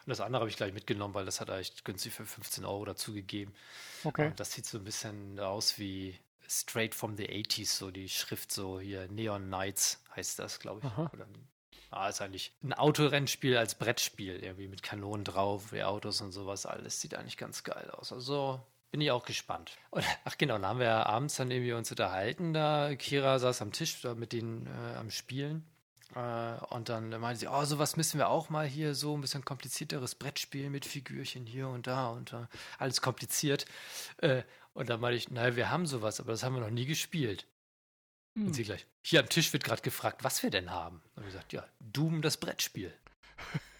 das andere habe ich gleich mitgenommen, weil das hat er echt günstig für 15 Euro dazugegeben. Okay. Und das sieht so ein bisschen aus wie Straight from the 80s, so die Schrift, so hier Neon Knights heißt das, glaube ich. Aha. Oder, ah, ist eigentlich ein Autorennspiel als Brettspiel, irgendwie mit Kanonen drauf, wie Autos und sowas. Alles sieht eigentlich ganz geil aus. Also bin ich auch gespannt. Und, ach genau, da haben wir ja abends dann irgendwie uns unterhalten. Da Kira saß am Tisch da mit denen äh, am Spielen. Äh, und dann meinte sie, oh, sowas müssen wir auch mal hier, so ein bisschen komplizierteres Brettspiel mit Figürchen hier und da und uh, alles kompliziert. Und dann meinte ich, naja, wir haben sowas, aber das haben wir noch nie gespielt. Hm. Und sie gleich, hier am Tisch wird gerade gefragt, was wir denn haben. Und wir gesagt, ja, Doom, das Brettspiel.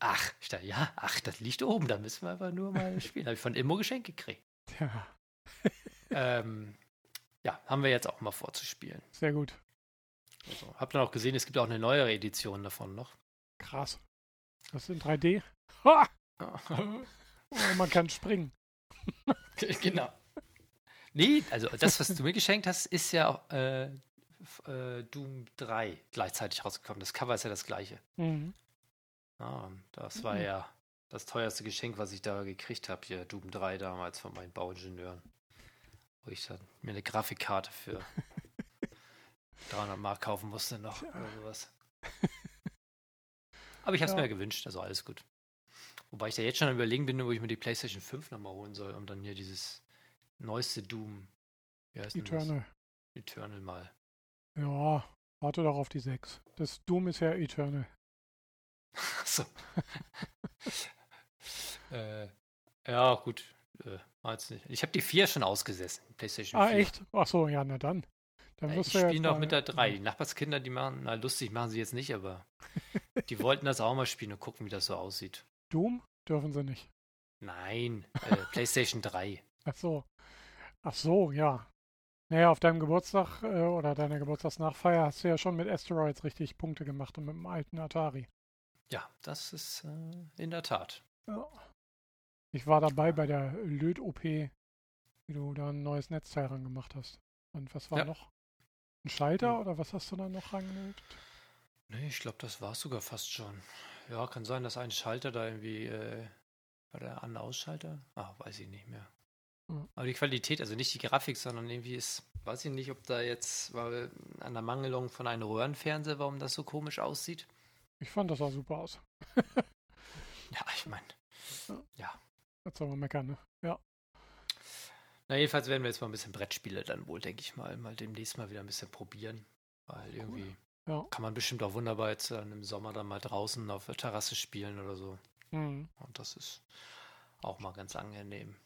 Ach, ich dachte, ja, ach, das liegt oben, da müssen wir einfach nur mal spielen. Habe ich von Immo geschenkt gekriegt. Ja. ähm, ja, haben wir jetzt auch mal vorzuspielen. Sehr gut. Also, habt ihr auch gesehen, es gibt auch eine neuere Edition davon noch. Krass. Das ist in 3D. Ha! oh, man kann springen. genau. Nee, also das, was du mir geschenkt hast, ist ja äh, äh, Doom 3 gleichzeitig rausgekommen. Das Cover ist ja das gleiche. Mhm. Ah, das war mhm. ja das teuerste Geschenk, was ich da gekriegt habe, hier Doom 3 damals von meinen Bauingenieuren. Wo ich dann mir eine Grafikkarte für 300 Mark kaufen musste noch Tja. oder sowas. Aber ich habe es ja. mir gewünscht, also alles gut. Wobei ich da jetzt schon überlegen bin, wo ich mir die PlayStation 5 nochmal holen soll, um dann hier dieses neueste Doom. Wie heißt Eternal. Das? Eternal mal. Ja, warte doch auf die 6. Das Doom ist ja Eternal. so. äh, ja, gut. Äh. Ich habe die 4 schon ausgesessen. PlayStation 4. Ah, echt? Ach so, ja, na dann. dann ja, ich spiele noch mit der 3. Die Nachbarskinder, die machen, na lustig machen sie jetzt nicht, aber die wollten das auch mal spielen und gucken, wie das so aussieht. Doom dürfen sie nicht. Nein, äh, PlayStation 3. Ach so. Ach so, ja. Naja, auf deinem Geburtstag äh, oder deiner Geburtstagsnachfeier hast du ja schon mit Asteroids richtig Punkte gemacht und mit dem alten Atari. Ja, das ist äh, in der Tat. Ja. Ich war dabei bei der Löt-OP, wie du da ein neues Netzteil ran gemacht hast. Und was war ja. noch? Ein Schalter hm. oder was hast du da noch rangenötet? Nee, ich glaube, das war es sogar fast schon. Ja, kann sein, dass ein Schalter da irgendwie äh, war der An-Ausschalter? Ah, weiß ich nicht mehr. Mhm. Aber die Qualität, also nicht die Grafik, sondern irgendwie ist, weiß ich nicht, ob da jetzt weil an der Mangelung von einem Röhrenfernseher, warum das so komisch aussieht. Ich fand das auch super aus. ja, ich meine, ja. Jetzt soll man meckern, ne? Ja. Na, jedenfalls werden wir jetzt mal ein bisschen Brettspiele dann wohl, denke ich mal, mal demnächst mal wieder ein bisschen probieren. Weil irgendwie ja. kann man bestimmt auch wunderbar jetzt dann im Sommer dann mal draußen auf der Terrasse spielen oder so. Mhm. Und das ist auch mal ganz angenehm.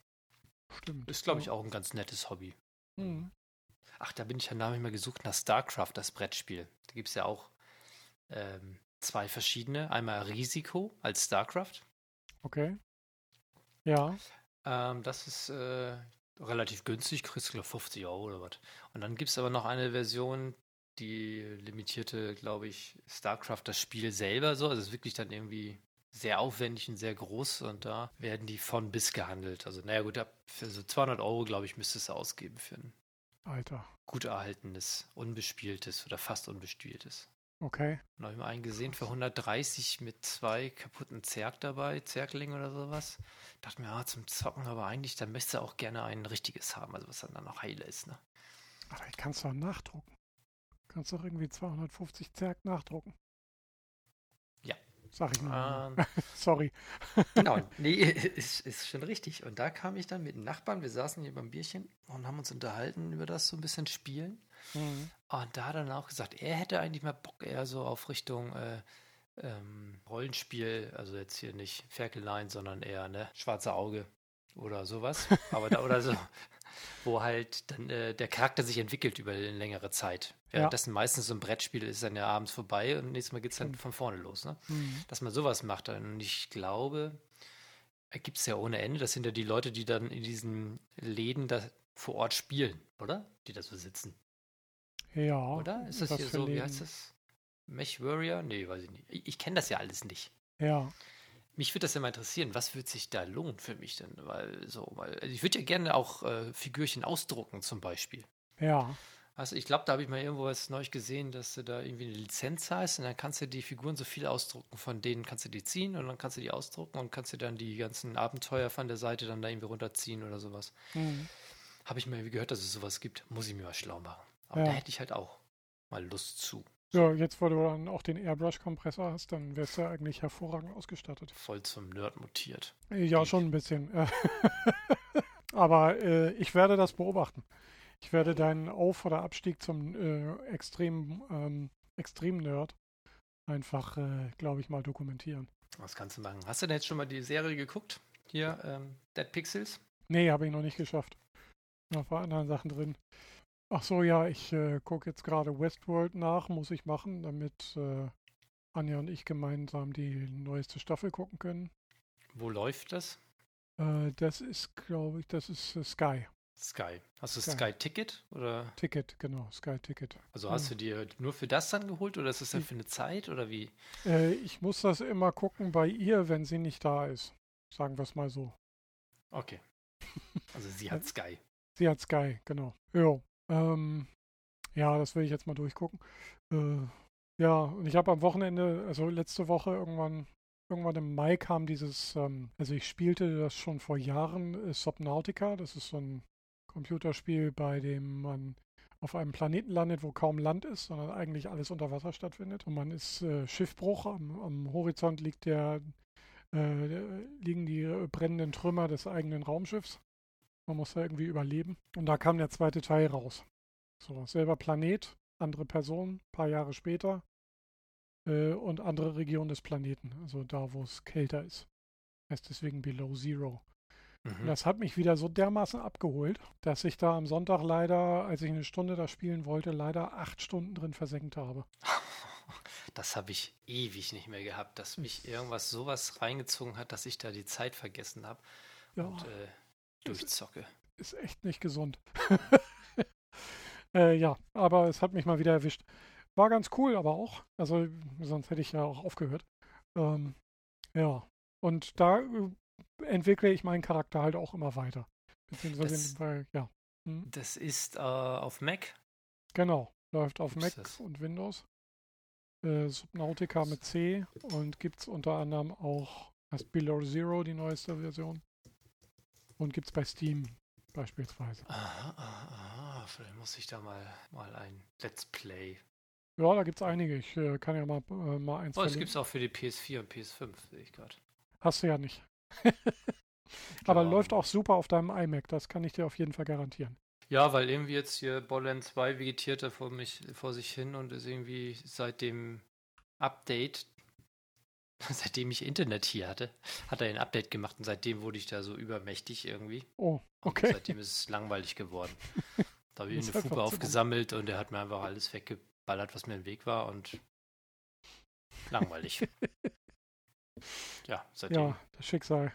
Stimmt. Ist, glaube ich, auch ein ganz nettes Hobby. Mhm. Ach, da bin ich ja nämlich mal gesucht nach StarCraft, das Brettspiel. Da gibt es ja auch ähm, zwei verschiedene. Einmal Risiko als StarCraft. Okay. Ja. Ähm, das ist äh, relativ günstig, kriegst du 50 Euro oder was. Und dann gibt es aber noch eine Version, die limitierte, glaube ich, StarCraft das Spiel selber so. Also es ist wirklich dann irgendwie sehr aufwendig und sehr groß und da werden die von bis gehandelt. Also naja gut, für so 200 Euro, glaube ich, müsstest du ausgeben für ein Alter. gut erhaltenes, unbespieltes oder fast unbespieltes. Okay. Und habe ich mal einen gesehen für 130 mit zwei kaputten Zerg dabei, Zergling oder sowas. Dachte mir, ja, zum Zocken, aber eigentlich, dann möchte du auch gerne ein richtiges haben, also was dann, dann noch heile ist, ne? Aber ich kannst du auch nachdrucken. Kannst doch irgendwie 250 Zerg nachdrucken. Ja. Sag ich mal. Ähm, Sorry. genau, nee, ist, ist schon richtig. Und da kam ich dann mit den Nachbarn, wir saßen hier beim Bierchen und haben uns unterhalten über das so ein bisschen Spielen. Mhm. Und da hat er dann auch gesagt, er hätte eigentlich mal Bock eher so auf Richtung äh, ähm, Rollenspiel, also jetzt hier nicht Ferkelein, sondern eher ne schwarze Auge oder sowas. Aber da oder so, wo halt dann äh, der Charakter sich entwickelt über eine längere Zeit. Währenddessen ja. meistens so ein Brettspiel ist dann ja abends vorbei und nächstes Mal geht es dann von vorne los. Ne? Mhm. Dass man sowas macht. Und ich glaube, gibt es ja ohne Ende. Das sind ja die Leute, die dann in diesen Läden da vor Ort spielen, oder? Die da so sitzen. Ja. Oder? Ist das hier so, Läden? wie heißt das? Mech Warrior? Nee, weiß ich nicht. Ich, ich kenne das ja alles nicht. Ja. Mich würde das ja mal interessieren, was wird sich da lohnen für mich denn? Weil so, weil also ich würde ja gerne auch äh, Figürchen ausdrucken zum Beispiel. Ja. Also ich glaube, da habe ich mal irgendwo was neu gesehen, dass du da irgendwie eine Lizenz hast und dann kannst du die Figuren so viel ausdrucken, von denen kannst du die ziehen und dann kannst du die ausdrucken und kannst du dann die ganzen Abenteuer von der Seite dann da irgendwie runterziehen oder sowas. Mhm. Habe ich mal gehört, dass es sowas gibt. Muss ich mir mal schlau machen. Aber ja. da hätte ich halt auch mal Lust zu. Ja, jetzt, wo du dann auch den Airbrush-Kompressor hast, dann wärst du eigentlich hervorragend ausgestattet. Voll zum Nerd mutiert. Ja, schon ein bisschen. Aber äh, ich werde das beobachten. Ich werde deinen Auf- oder Abstieg zum äh, extrem, ähm, Extrem-Nerd einfach, äh, glaube ich, mal dokumentieren. Was kannst du machen? Hast du denn jetzt schon mal die Serie geguckt? Hier, ähm, Dead Pixels? Nee, habe ich noch nicht geschafft. Noch war anderen Sachen drin. Ach so, ja, ich äh, gucke jetzt gerade Westworld nach, muss ich machen, damit äh, Anja und ich gemeinsam die neueste Staffel gucken können. Wo läuft das? Äh, das ist, glaube ich, das ist äh, Sky. Sky. Hast du Sky. Sky Ticket oder? Ticket, genau, Sky Ticket. Also hast ja. du dir nur für das dann geholt oder ist das dann für eine Zeit oder wie? Äh, ich muss das immer gucken bei ihr, wenn sie nicht da ist. Sagen wir es mal so. Okay. Also sie hat Sky. Sie hat Sky, genau. Jo. Ähm, ja, das will ich jetzt mal durchgucken. Äh, ja, und ich habe am Wochenende, also letzte Woche irgendwann, irgendwann im Mai kam dieses, ähm, also ich spielte das schon vor Jahren, äh, Subnautica, das ist so ein Computerspiel, bei dem man auf einem Planeten landet, wo kaum Land ist, sondern eigentlich alles unter Wasser stattfindet. Und man ist äh, Schiffbruch, am, am, Horizont liegt der, äh, liegen die äh, brennenden Trümmer des eigenen Raumschiffs. Man muss da irgendwie überleben. Und da kam der zweite Teil raus. So, selber Planet, andere Person, paar Jahre später. Äh, und andere Region des Planeten. Also da, wo es kälter ist. Heißt deswegen Below Zero. Mhm. Das hat mich wieder so dermaßen abgeholt, dass ich da am Sonntag leider, als ich eine Stunde da spielen wollte, leider acht Stunden drin versenkt habe. Das habe ich ewig nicht mehr gehabt, dass mich irgendwas sowas reingezogen hat, dass ich da die Zeit vergessen habe. Ja. Und äh, durchzocke. Ist, ist echt nicht gesund. äh, ja, aber es hat mich mal wieder erwischt. War ganz cool, aber auch. Also, sonst hätte ich ja auch aufgehört. Ähm, ja. Und da äh, entwickle ich meinen Charakter halt auch immer weiter. Beziehungsweise, das, bei, ja. Hm? Das ist äh, auf Mac? Genau. Läuft auf Mac das? und Windows. Äh, Subnautica mit C und gibt es unter anderem auch als Below Zero, die neueste Version. Und gibt es bei Steam beispielsweise. Aha, aha, aha, vielleicht muss ich da mal, mal ein Let's Play. Ja, da gibt es einige. Ich äh, kann ja mal, äh, mal eins Oh, es gibt es auch für die PS4 und PS5, sehe ich gerade. Hast du ja nicht. Aber ja. läuft auch super auf deinem iMac, das kann ich dir auf jeden Fall garantieren. Ja, weil irgendwie jetzt hier Borderlands 2 vegetiert er vor, mich, vor sich hin und ist irgendwie seit dem Update Seitdem ich Internet hier hatte, hat er ein Update gemacht und seitdem wurde ich da so übermächtig irgendwie. Oh, okay. Und seitdem ist es langweilig geworden. Da habe ich eine Fuge aufgesammelt und er hat mir einfach alles weggeballert, was mir im Weg war und langweilig. ja, seitdem. Ja, das Schicksal.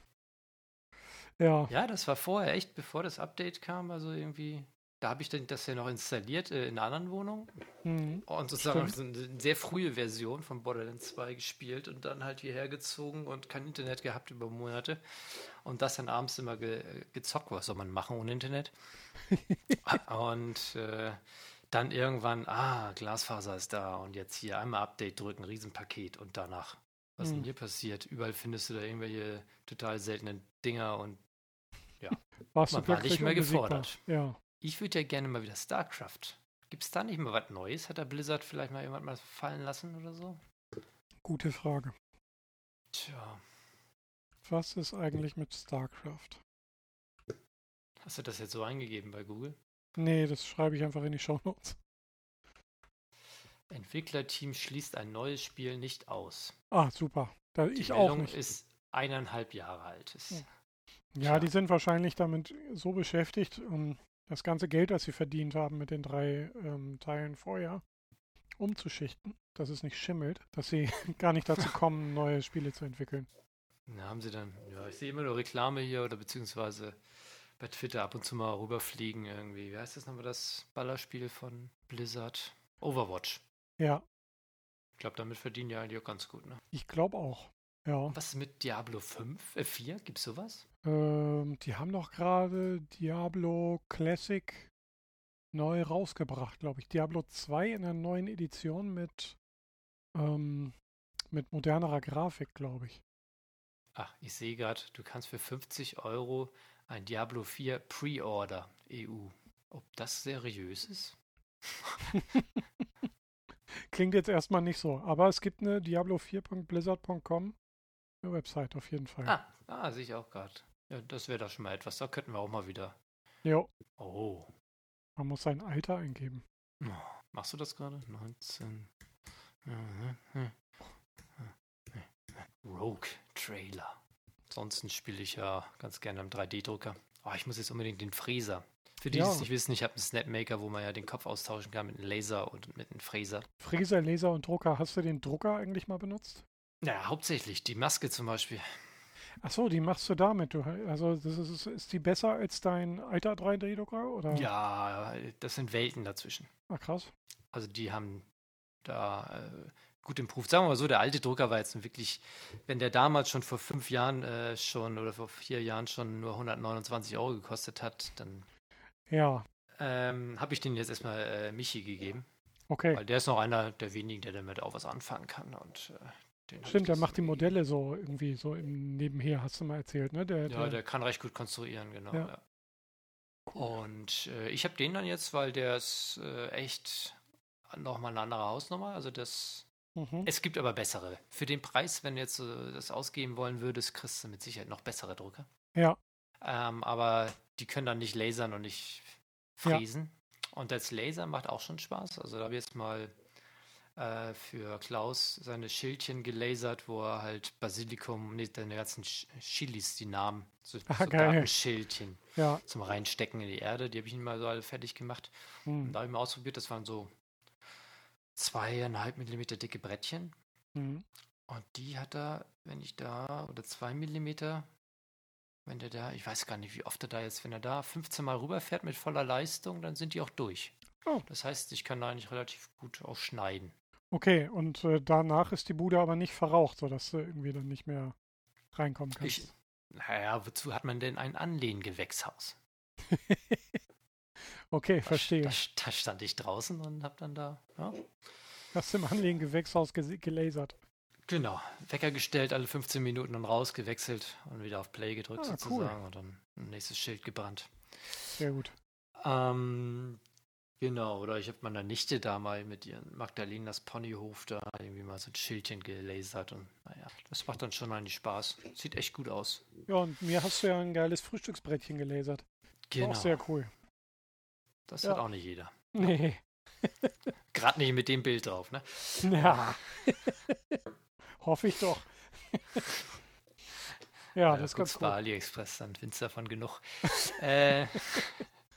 Ja. Ja, das war vorher echt, bevor das Update kam, also irgendwie da habe ich dann das ja noch installiert äh, in einer anderen Wohnung mhm. und sozusagen so eine sehr frühe Version von Borderlands 2 gespielt und dann halt hierher gezogen und kein Internet gehabt über Monate und das dann abends immer ge gezockt. Was soll man machen ohne Internet? und äh, dann irgendwann, ah, Glasfaser ist da und jetzt hier einmal Update drücken, Riesenpaket und danach. Was mhm. denn hier passiert? Überall findest du da irgendwelche total seltenen Dinger und ja, Warst man war nicht mehr gefordert. Ja. Ich würde ja gerne mal wieder StarCraft. Gibt es da nicht mal was Neues? Hat der Blizzard vielleicht mal jemand mal fallen lassen oder so? Gute Frage. Tja. Was ist eigentlich mit StarCraft? Hast du das jetzt so eingegeben bei Google? Nee, das schreibe ich einfach in die Show Notes. Entwicklerteam schließt ein neues Spiel nicht aus. Ah, super. Da, Die ich auch Meldung nicht. ist eineinhalb Jahre alt. Ist, Hm. Ja, Tja. die sind wahrscheinlich damit so beschäftigt, um das ganze Geld, das sie verdient haben mit den drei ähm, Teilen vorher, umzuschichten, dass es nicht schimmelt, dass sie gar nicht dazu kommen, neue Spiele zu entwickeln. Da haben sie dann, ja, ich sehe immer nur Reklame hier oder beziehungsweise bei Twitter ab und zu mal rüberfliegen irgendwie. Wie heißt das nochmal, das Ballerspiel von Blizzard? Overwatch. Ja, Ich glaube, damit verdienen die eigentlich auch ganz gut, ne? ich glaube auch. Ja, Was ist mit Diablo 5? Äh, 4? Gibt's sowas? Ähm, die haben doch gerade Diablo Classic neu rausgebracht, glaube ich. Diablo 2 in einer neuen Edition mit, ähm, mit modernerer Grafik, glaube ich. Ach, ich sehe gerade, du kannst für 50 Euro ein Diablo 4 Pre-Order EU. Ob das seriös ist? Klingt jetzt erstmal nicht so, aber es gibt eine diablo4.blizzard.com eine Website auf jeden Fall. Ah, ah sehe ich auch gerade. Ja, das wäre doch schon mal etwas. Da könnten wir auch mal wieder. Jo, Oh. man muss sein Alter eingeben. Oh, Machst du das gerade? 19. Rogue Trailer. Ansonsten spiele ich ja ganz gerne am 3D-Drucker. Oh, ich muss jetzt unbedingt den Fräser. Für die, die Ja. es nicht wissen, ich habe einen Snapmaker, wo man ja den Kopf austauschen kann mit einem Laser und mit einem Fräser. Fräser, Laser und Drucker. Hast du den Drucker eigentlich mal benutzt? Ja, hauptsächlich die Maske zum Beispiel. Ach so, die machst du damit. Du, also das ist, ist die besser als dein alter 3D-Drucker? Oder? Ja, das sind Welten dazwischen. Ah, krass. Also die haben da äh, gut improved. Sagen wir mal so, der alte Drucker war jetzt wirklich, wenn der damals schon vor fünf Jahren äh, schon oder vor vier Jahren schon nur 129 Euro gekostet hat, dann Ja, ähm, habe ich den jetzt erstmal äh, Michi gegeben. okay. Weil der ist noch einer der wenigen, der damit auch was anfangen kann. Und äh, den Stimmt, der macht die Modelle so irgendwie so im Nebenher, hast du mal erzählt, ne? Der, Ja, der kann recht gut konstruieren, genau. Ja. Ja. Und äh, ich habe den dann jetzt, weil der ist äh, echt nochmal eine andere Hausnummer. Also das mhm. Es gibt aber bessere. Für den Preis, wenn du jetzt äh, das ausgeben wollen würdest, kriegst du mit Sicherheit noch bessere Drucker. Ja, Ähm, aber die können dann nicht lasern und nicht Ja. fräsen. Und das Laser macht auch schon Spaß. Also da habe ich jetzt mal äh, für Klaus seine Schildchen gelasert, wo er halt Basilikum, nee, deine ganzen Ch- Chilis, die Namen, so, Ah, so. Gartenschildchen ja. zum Reinstecken in die Erde. Die habe ich ihm mal so alle fertig gemacht. Und Hm. da habe ich mal ausprobiert, das waren so zweieinhalb Millimeter dicke Brettchen. Hm. Und die hat er, wenn ich da, oder zwei Millimeter, wenn der da, ich weiß gar nicht, wie oft er da jetzt, wenn er da 15 Mal rüberfährt mit voller Leistung, dann sind die auch durch. Oh. Das heißt, ich kann da eigentlich relativ gut auch schneiden. Okay, und äh, danach ist die Bude aber nicht verraucht, sodass du irgendwie dann nicht mehr reinkommen kannst. Ich, naja, wozu hat man denn ein Anlehngewächshaus? okay, Da, verstehe. da, da stand ich draußen und hab dann da, ja, Hast du im Anlegen-Gewächshaus gese- gelasert. genau, Wecker gestellt, alle 15 Minuten dann rausgewechselt und wieder auf Play gedrückt Ah, cool. sozusagen und dann ein nächstes Schild gebrannt. Sehr gut. Ähm, genau, oder ich habe meiner Nichte da mal mit ihren Magdalenas Ponyhof da irgendwie mal so ein Schildchen gelasert und naja, das macht dann schon eigentlich Spaß. Sieht echt gut aus. Ja, und mir hast du ja ein geiles Frühstücksbrettchen gelasert. Genau. Auch sehr cool. das ja. hat auch nicht jeder. Nee. Gerade nicht mit dem Bild drauf, ne? Ja. Hoffe ich doch. ja, Äh, das ist ganz bei cool. AliExpress, dann findest du davon genug. äh,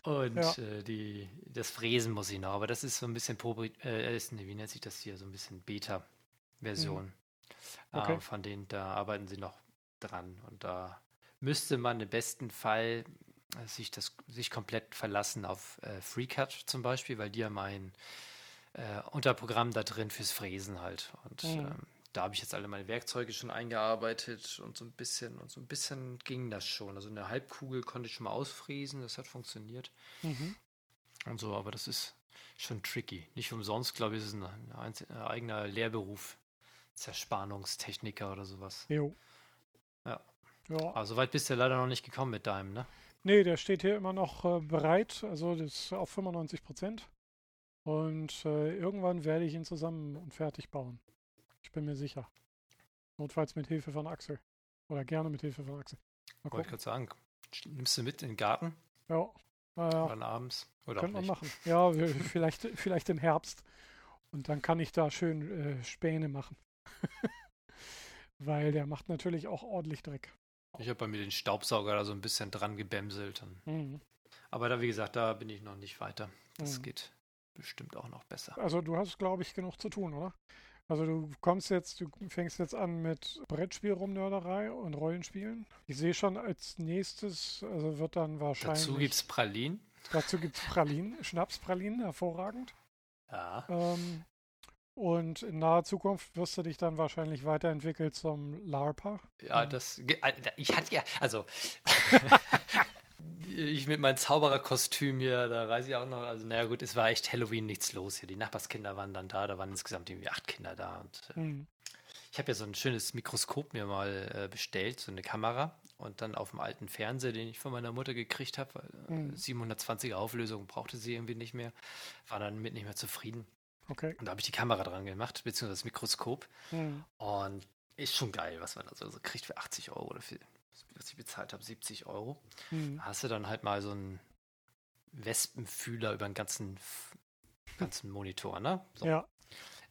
und Ja. äh, die, das Fräsen muss ich noch, aber das ist so ein bisschen, Probe, äh, ist, wie nennt sich das hier, so ein bisschen Beta-Version. Mhm. Okay. Äh, von denen, da arbeiten sie noch dran und da müsste man im besten Fall äh, sich das sich komplett verlassen auf äh, FreeCut zum Beispiel, weil die haben ein äh, Unterprogramm da drin fürs Fräsen halt. Und Mhm. ähm, da habe ich jetzt alle meine Werkzeuge schon eingearbeitet und so ein bisschen und so ein bisschen ging das schon. Also eine Halbkugel konnte ich schon mal ausfräsen, das hat funktioniert Mhm. und so, aber das ist schon tricky. Nicht umsonst, glaube ich, ist es ein, ein, eigener Lehrberuf. Zerspannungstechniker oder sowas. Jo. Ja. Ja. Aber so weit bist du ja leider noch nicht gekommen mit deinem, ne? Nee, der steht hier immer noch äh, bereit. Also das ist auf 95 Prozent. Und äh, irgendwann werde ich ihn zusammen und fertig bauen. Ich bin mir sicher. Notfalls mit Hilfe von Axel. Oder gerne mit Hilfe von Axel. Mal Wollte ich gerade sagen. Nimmst du mit in den Garten? Ja. Naja, Dann abends? Oder man nicht? machen. Ja, wir- vielleicht, vielleicht im Herbst. Und dann kann ich da schön äh, Späne machen. Weil der macht natürlich auch ordentlich Dreck. Ich habe bei mir den Staubsauger da so ein bisschen dran gebämselt. Mhm. Aber da, wie gesagt, da bin ich noch nicht weiter. Das mhm. geht bestimmt auch noch besser. Also du hast, glaube ich, genug zu tun, oder? Also du kommst jetzt, du fängst jetzt an mit Brettspielrumnörderei und Rollenspielen. Ich sehe schon als nächstes, also wird dann wahrscheinlich. Dazu gibt es Pralinen. Dazu gibt es Pralinen, Schnapspralinen, hervorragend. Ja. Ähm, und in naher Zukunft wirst du dich dann wahrscheinlich weiterentwickeln zum LARPer. Ja, das. Äh, ich hatte ja, also. ich mit meinem Zaubererkostüm hier, da weiß ich auch noch, also naja gut, es war echt Halloween nichts los hier. Die Nachbarskinder waren dann da, da waren insgesamt irgendwie acht Kinder da. Und äh, mhm. ich habe ja so ein schönes Mikroskop mir mal äh, bestellt, so eine Kamera. Und dann auf dem alten Fernseher, den ich von meiner Mutter gekriegt habe, äh, mhm. 720er Auflösung brauchte sie irgendwie nicht mehr, war dann mit nicht mehr zufrieden. Okay. Und da habe ich die Kamera dran gemacht, beziehungsweise das Mikroskop. Mhm. Und ist schon geil, was man da so kriegt für 80 Euro oder für was ich bezahlt habe, 70 Euro. Mhm. Hast du dann halt mal so einen Wespenfühler über den ganzen, ganzen Monitor, ne? So. Ja.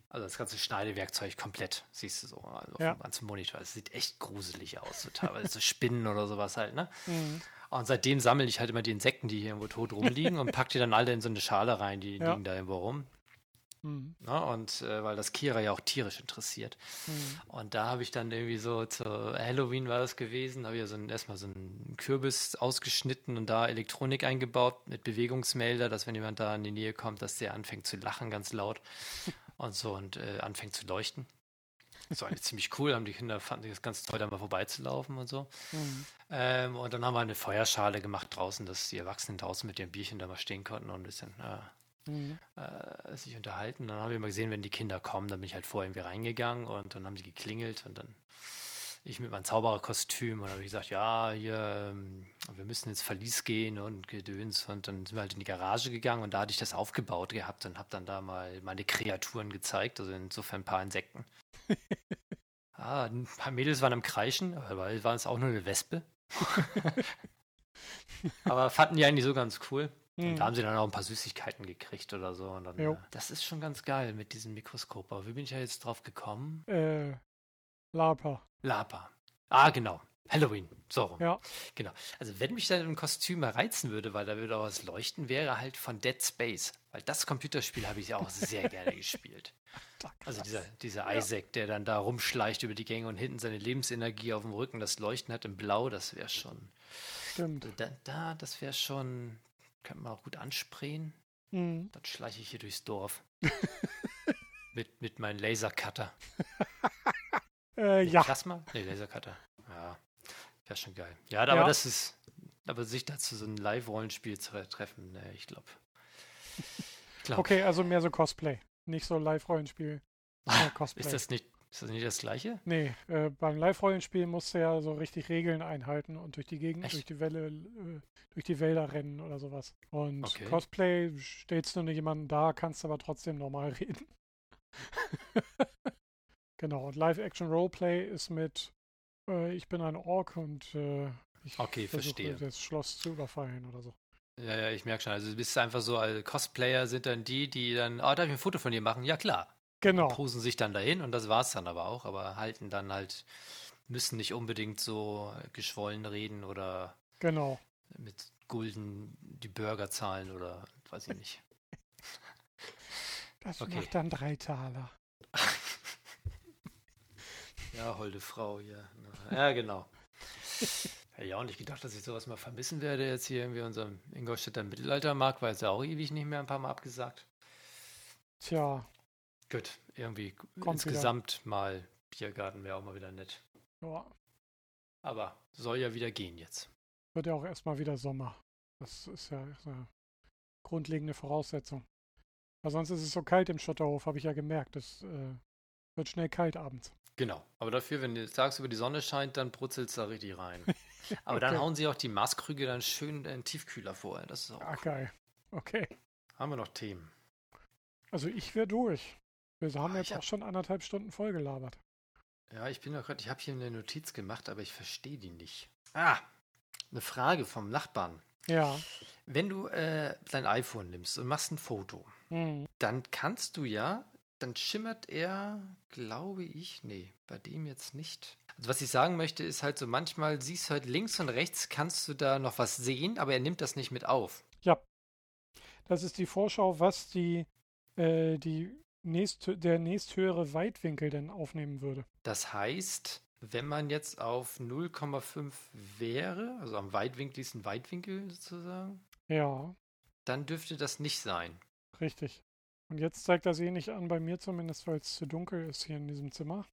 Also das ganze Schneidewerkzeug komplett, siehst du so, also auf ja. dem ganzen Monitor. Es sieht echt gruselig aus, so teilweise so Spinnen oder sowas halt, ne? Mhm. Und seitdem sammle ich halt immer die Insekten, die hier irgendwo tot rumliegen und packe die dann alle in so eine Schale rein, die ja. liegen da irgendwo rum. Mhm. Na, und äh, weil das Kira ja auch tierisch interessiert. Mhm. Und da habe ich dann irgendwie so zu Halloween war das gewesen, habe ich so ein, erstmal so einen Kürbis ausgeschnitten und da Elektronik eingebaut mit Bewegungsmelder, dass wenn jemand da in die Nähe kommt, dass der anfängt zu lachen ganz laut und so und äh, anfängt zu leuchten. Das war eigentlich ziemlich cool, haben die Kinder fanden das ganz toll, da mal vorbeizulaufen und so. Mhm. Ähm, und dann haben wir eine Feuerschale gemacht draußen, dass die Erwachsenen draußen mit ihrem Bierchen da mal stehen konnten und ein bisschen äh, mhm. äh, sich unterhalten. Dann habe ich mal gesehen, wenn die Kinder kommen, dann bin ich halt vorher irgendwie reingegangen und dann haben sie geklingelt und dann ich mit meinem Zaubererkostüm und habe gesagt, ja, hier, ähm, wir müssen ins Verlies gehen und Gedöns und dann sind wir halt in die Garage gegangen und da hatte ich das aufgebaut gehabt und habe dann da mal meine Kreaturen gezeigt, also insofern ein paar Insekten. ah, ein paar Mädels waren am Kreischen, aber war es auch nur eine Wespe. aber fanden die eigentlich so ganz cool. Und da hm. haben sie dann auch ein paar Süßigkeiten gekriegt oder so. Und dann, äh, das ist schon ganz geil mit diesem Mikroskop. Aber wie bin ich ja jetzt drauf gekommen? Äh, Lapa. Lapa. Ah, genau. Halloween. So. Ja. Genau. Also, wenn mich dann ein Kostüm reizen würde, weil da würde auch was leuchten, wäre halt von Dead Space. Weil das Computerspiel habe ich ja auch sehr gerne gespielt. Also dieser, dieser ja. Isaac, der dann da rumschleicht über die Gänge und hinten seine Lebensenergie auf dem Rücken, das Leuchten hat im Blau, das wäre schon. Stimmt. Da, da das wäre schon, könnte man auch gut ansprayen. Mhm. Dann schleiche ich hier durchs Dorf. mit, mit meinem Lasercutter. äh, ja. Plasma? Nee, Lasercutter. Ja, wäre schon geil. Ja, aber ja. das ist, aber sich dazu so ein Live-Rollenspiel zu treffen, ne, ich glaube. Glaub. Okay, also mehr so Cosplay, nicht so Live-Rollenspiel. Ist das nicht ist das nicht das gleiche? Nee, äh, beim Live-Rollenspiel musst du ja so richtig Regeln einhalten und durch die Gegend, Echt? durch die Welle, äh, durch die Wälder rennen oder sowas. Und okay. Cosplay stellst du nur jemanden da, kannst aber trotzdem normal reden. genau, und Live-Action-Roleplay ist mit äh, ich bin ein Ork und äh, ich okay, versuche verstehe. das Schloss zu überfallen oder so. Ja, ja, ich merke schon. Also du bist einfach so, als Cosplayer sind dann die, die dann, oh, darf ich ein Foto von dir machen? Ja, klar. Genau. Posen sich dann dahin und das war es dann aber auch, aber halten dann halt, müssen nicht unbedingt so geschwollen reden oder genau. mit Gulden die Burger zahlen oder weiß ich nicht. Das okay. macht dann drei Taler. ja, holde Frau, ja. Ja, genau. Hätte ich auch nicht gedacht, dass ich sowas mal vermissen werde, jetzt hier irgendwie unserem Ingolstädter Mittelaltermarkt, weil es ja auch ewig nicht mehr ein paar Mal abgesagt. Tja, Gut, irgendwie Kommt insgesamt wieder. mal Biergarten wäre auch mal wieder nett. Ja. Aber soll ja wieder gehen jetzt. Wird ja auch erstmal wieder Sommer. Das ist ja eine grundlegende Voraussetzung. Weil sonst ist es so kalt im Schotterhof, habe ich ja gemerkt. Es äh, wird schnell kalt abends. Genau. Aber dafür, wenn du tagsüber die Sonne scheint, dann brutzelt es da richtig rein. Aber okay. dann hauen sie auch die Maßkrüge dann schön in den Tiefkühler vor. Das ist auch. Ah, cool. geil. Okay. Haben wir noch Themen? Also ich wäre durch. Wir haben oh, jetzt auch schon anderthalb Stunden voll gelabert. Ja, ich bin doch gerade, ich habe hier eine Notiz gemacht, aber ich verstehe die nicht. Ah, eine Frage vom Nachbarn. Ja. Wenn du äh, dein iPhone nimmst und machst ein Foto, mhm. dann kannst du ja dann schimmert er, glaube ich, nee, bei dem jetzt nicht. Also was ich sagen möchte, ist halt so, manchmal siehst du halt links und rechts, kannst du da noch was sehen, aber er nimmt das nicht mit auf. Ja. Das ist die Vorschau, was die, äh, die nächst, der nächsthöhere Weitwinkel denn aufnehmen würde. Das heißt, wenn man jetzt auf 0,5 wäre, also am weitwinkligsten Weitwinkel sozusagen, Ja, dann dürfte das nicht sein. richtig. Und jetzt zeigt das eh nicht an, bei mir zumindest, weil es zu dunkel ist hier in diesem Zimmer.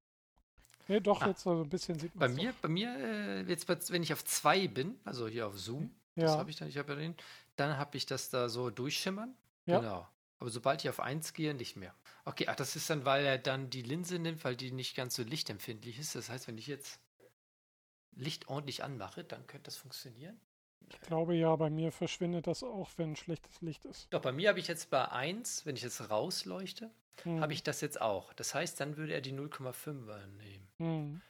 Nee, doch, Ah. jetzt so ein bisschen sieht Bei man mir, bei mir, äh, jetzt, bei- wenn ich auf 2 bin, also hier auf Zoom, das Ja, habe ich dann, ich habe ja den, dann habe ich das da so durchschimmern. Ja. Genau. Aber sobald ich auf 1 gehe, nicht mehr. Okay, ach, das ist dann, weil er dann die Linse nimmt, weil die nicht ganz so lichtempfindlich ist. Das heißt, wenn ich jetzt Licht ordentlich anmache, dann könnte das funktionieren. ich glaube ja, bei mir verschwindet das auch, wenn schlechtes Licht ist. Doch, bei mir habe ich jetzt bei 1, wenn ich jetzt rausleuchte, Hm. habe ich das jetzt auch. Das heißt, dann würde er die 0,5er nehmen. Hm.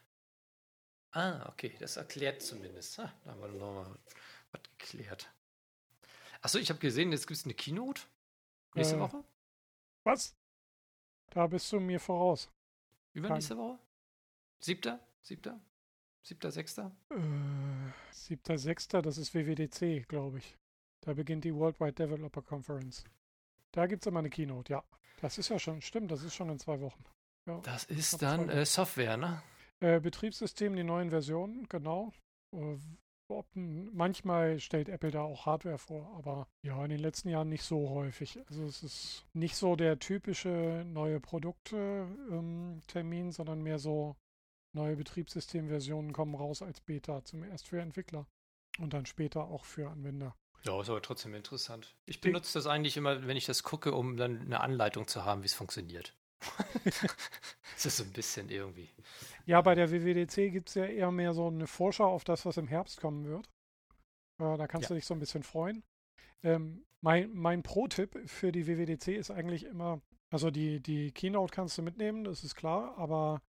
Ah, okay, das erklärt zumindest. Ah, da haben wir nochmal was geklärt. Achso, ich habe gesehen, jetzt gibt es eine Keynote. Nächste Äh, Woche? Was? Da bist du mir voraus. Übernächste Woche? Siebter? Siebter? Siebter, sechster? Äh, 7.6., das ist WWDC, glaube ich. Da beginnt die Worldwide Developer Conference. Da gibt es immer eine Keynote, ja. Das ist ja schon, stimmt, das ist schon in zwei Wochen. Ja. Das ist dann äh, Software, ne? Äh, Betriebssystem, die neuen Versionen, genau. Ob, manchmal stellt Apple da auch Hardware vor, aber ja, in den letzten Jahren nicht so häufig. Also es ist nicht so der typische neue Produkte-Termin, sondern mehr so neue Betriebssystemversionen kommen raus als Beta, zum erst für Entwickler und dann später auch für Anwender. Ja, ist aber trotzdem interessant. Ich benutze das eigentlich immer, wenn ich das gucke, um dann eine Anleitung zu haben, wie es funktioniert. Es ist so ein bisschen irgendwie. Ja, bei der WWDC gibt es ja eher mehr so eine Vorschau auf das, was im Herbst kommen wird. Äh, da kannst Ja. du dich so ein bisschen freuen. Ähm, mein mein Pro-Tipp für die WWDC ist eigentlich immer, also die, die Keynote kannst du mitnehmen, das ist klar, aber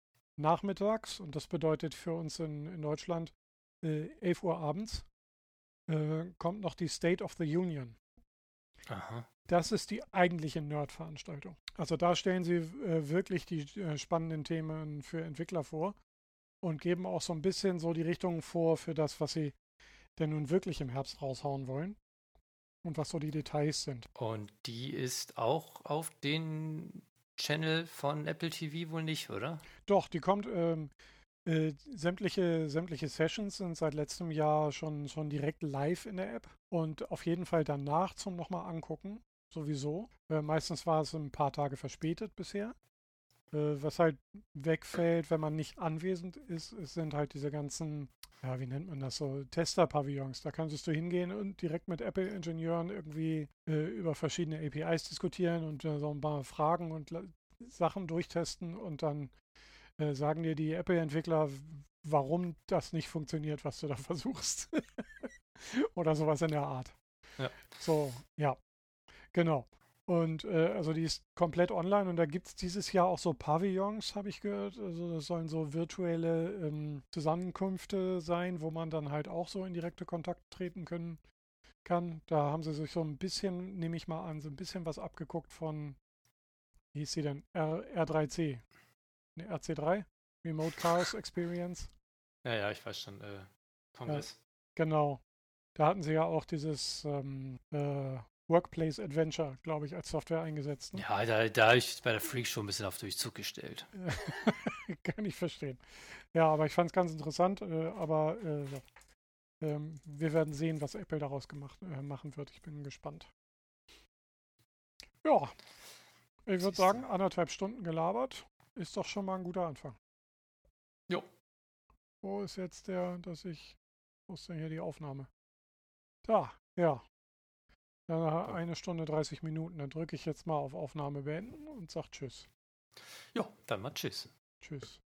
nachmittags, und das bedeutet für uns in, in Deutschland äh, 11 Uhr abends, äh, kommt noch die State of the Union. Aha. Das ist die eigentliche Nerd-Veranstaltung. Also da stellen sie äh, wirklich die äh, spannenden Themen für Entwickler vor und geben auch so ein bisschen so die Richtung vor für das, was sie denn nun wirklich im Herbst raushauen wollen und was so die Details sind. Und die ist auch auf den Channel von Apple TV wohl nicht, oder? Doch, die kommt, ähm, äh, sämtliche, sämtliche Sessions sind seit letztem Jahr schon, schon direkt live in der App und auf jeden Fall danach zum nochmal angucken, sowieso. Äh, meistens war es ein paar Tage verspätet bisher. Äh, was halt wegfällt, wenn man nicht anwesend ist, es sind halt diese ganzen, ja, wie nennt man das so, Tester-Pavillons. Da kannst du hingehen und direkt mit Apple-Ingenieuren irgendwie äh, über verschiedene APIs diskutieren und äh, so ein paar Fragen und Sachen durchtesten und dann äh, sagen dir die Apple-Entwickler, warum das nicht funktioniert, was du da versuchst. Oder sowas in der Art. Ja. So, ja. Genau. Und äh, also die ist komplett online und da gibt es dieses Jahr auch so Pavillons, habe ich gehört. Also das sollen so virtuelle ähm, Zusammenkünfte sein, wo man dann halt auch so in direkte Kontakt treten können kann. Da haben sie sich so ein bisschen, nehme ich mal an, so ein bisschen was abgeguckt von, wie hieß sie denn? R, R3C. Ne, RC3? Remote Chaos Experience. Ja, ja, ich weiß schon. Äh, Kongress. Genau. Da hatten sie ja auch dieses ähm, äh, Workplace Adventure, glaube ich, als Software eingesetzt. Ne? Ja, da, da habe ich bei der Freak schon ein bisschen auf Durchzug gestellt. Kann ich verstehen. Ja, aber ich fand es ganz interessant. Äh, aber äh, ja. ähm, wir werden sehen, was Apple daraus gemacht, äh, machen wird. Ich bin gespannt. Ja, ich würde sagen, anderthalb Stunden gelabert ist doch schon mal ein guter Anfang. Jo. Wo ist jetzt der, dass ich, wo ist denn hier die Aufnahme? Da, ja. Dann eine Stunde 30 Minuten. Dann drücke ich jetzt mal auf Aufnahme beenden und sage Tschüss. Jo, dann mal tschüss. Tschüss.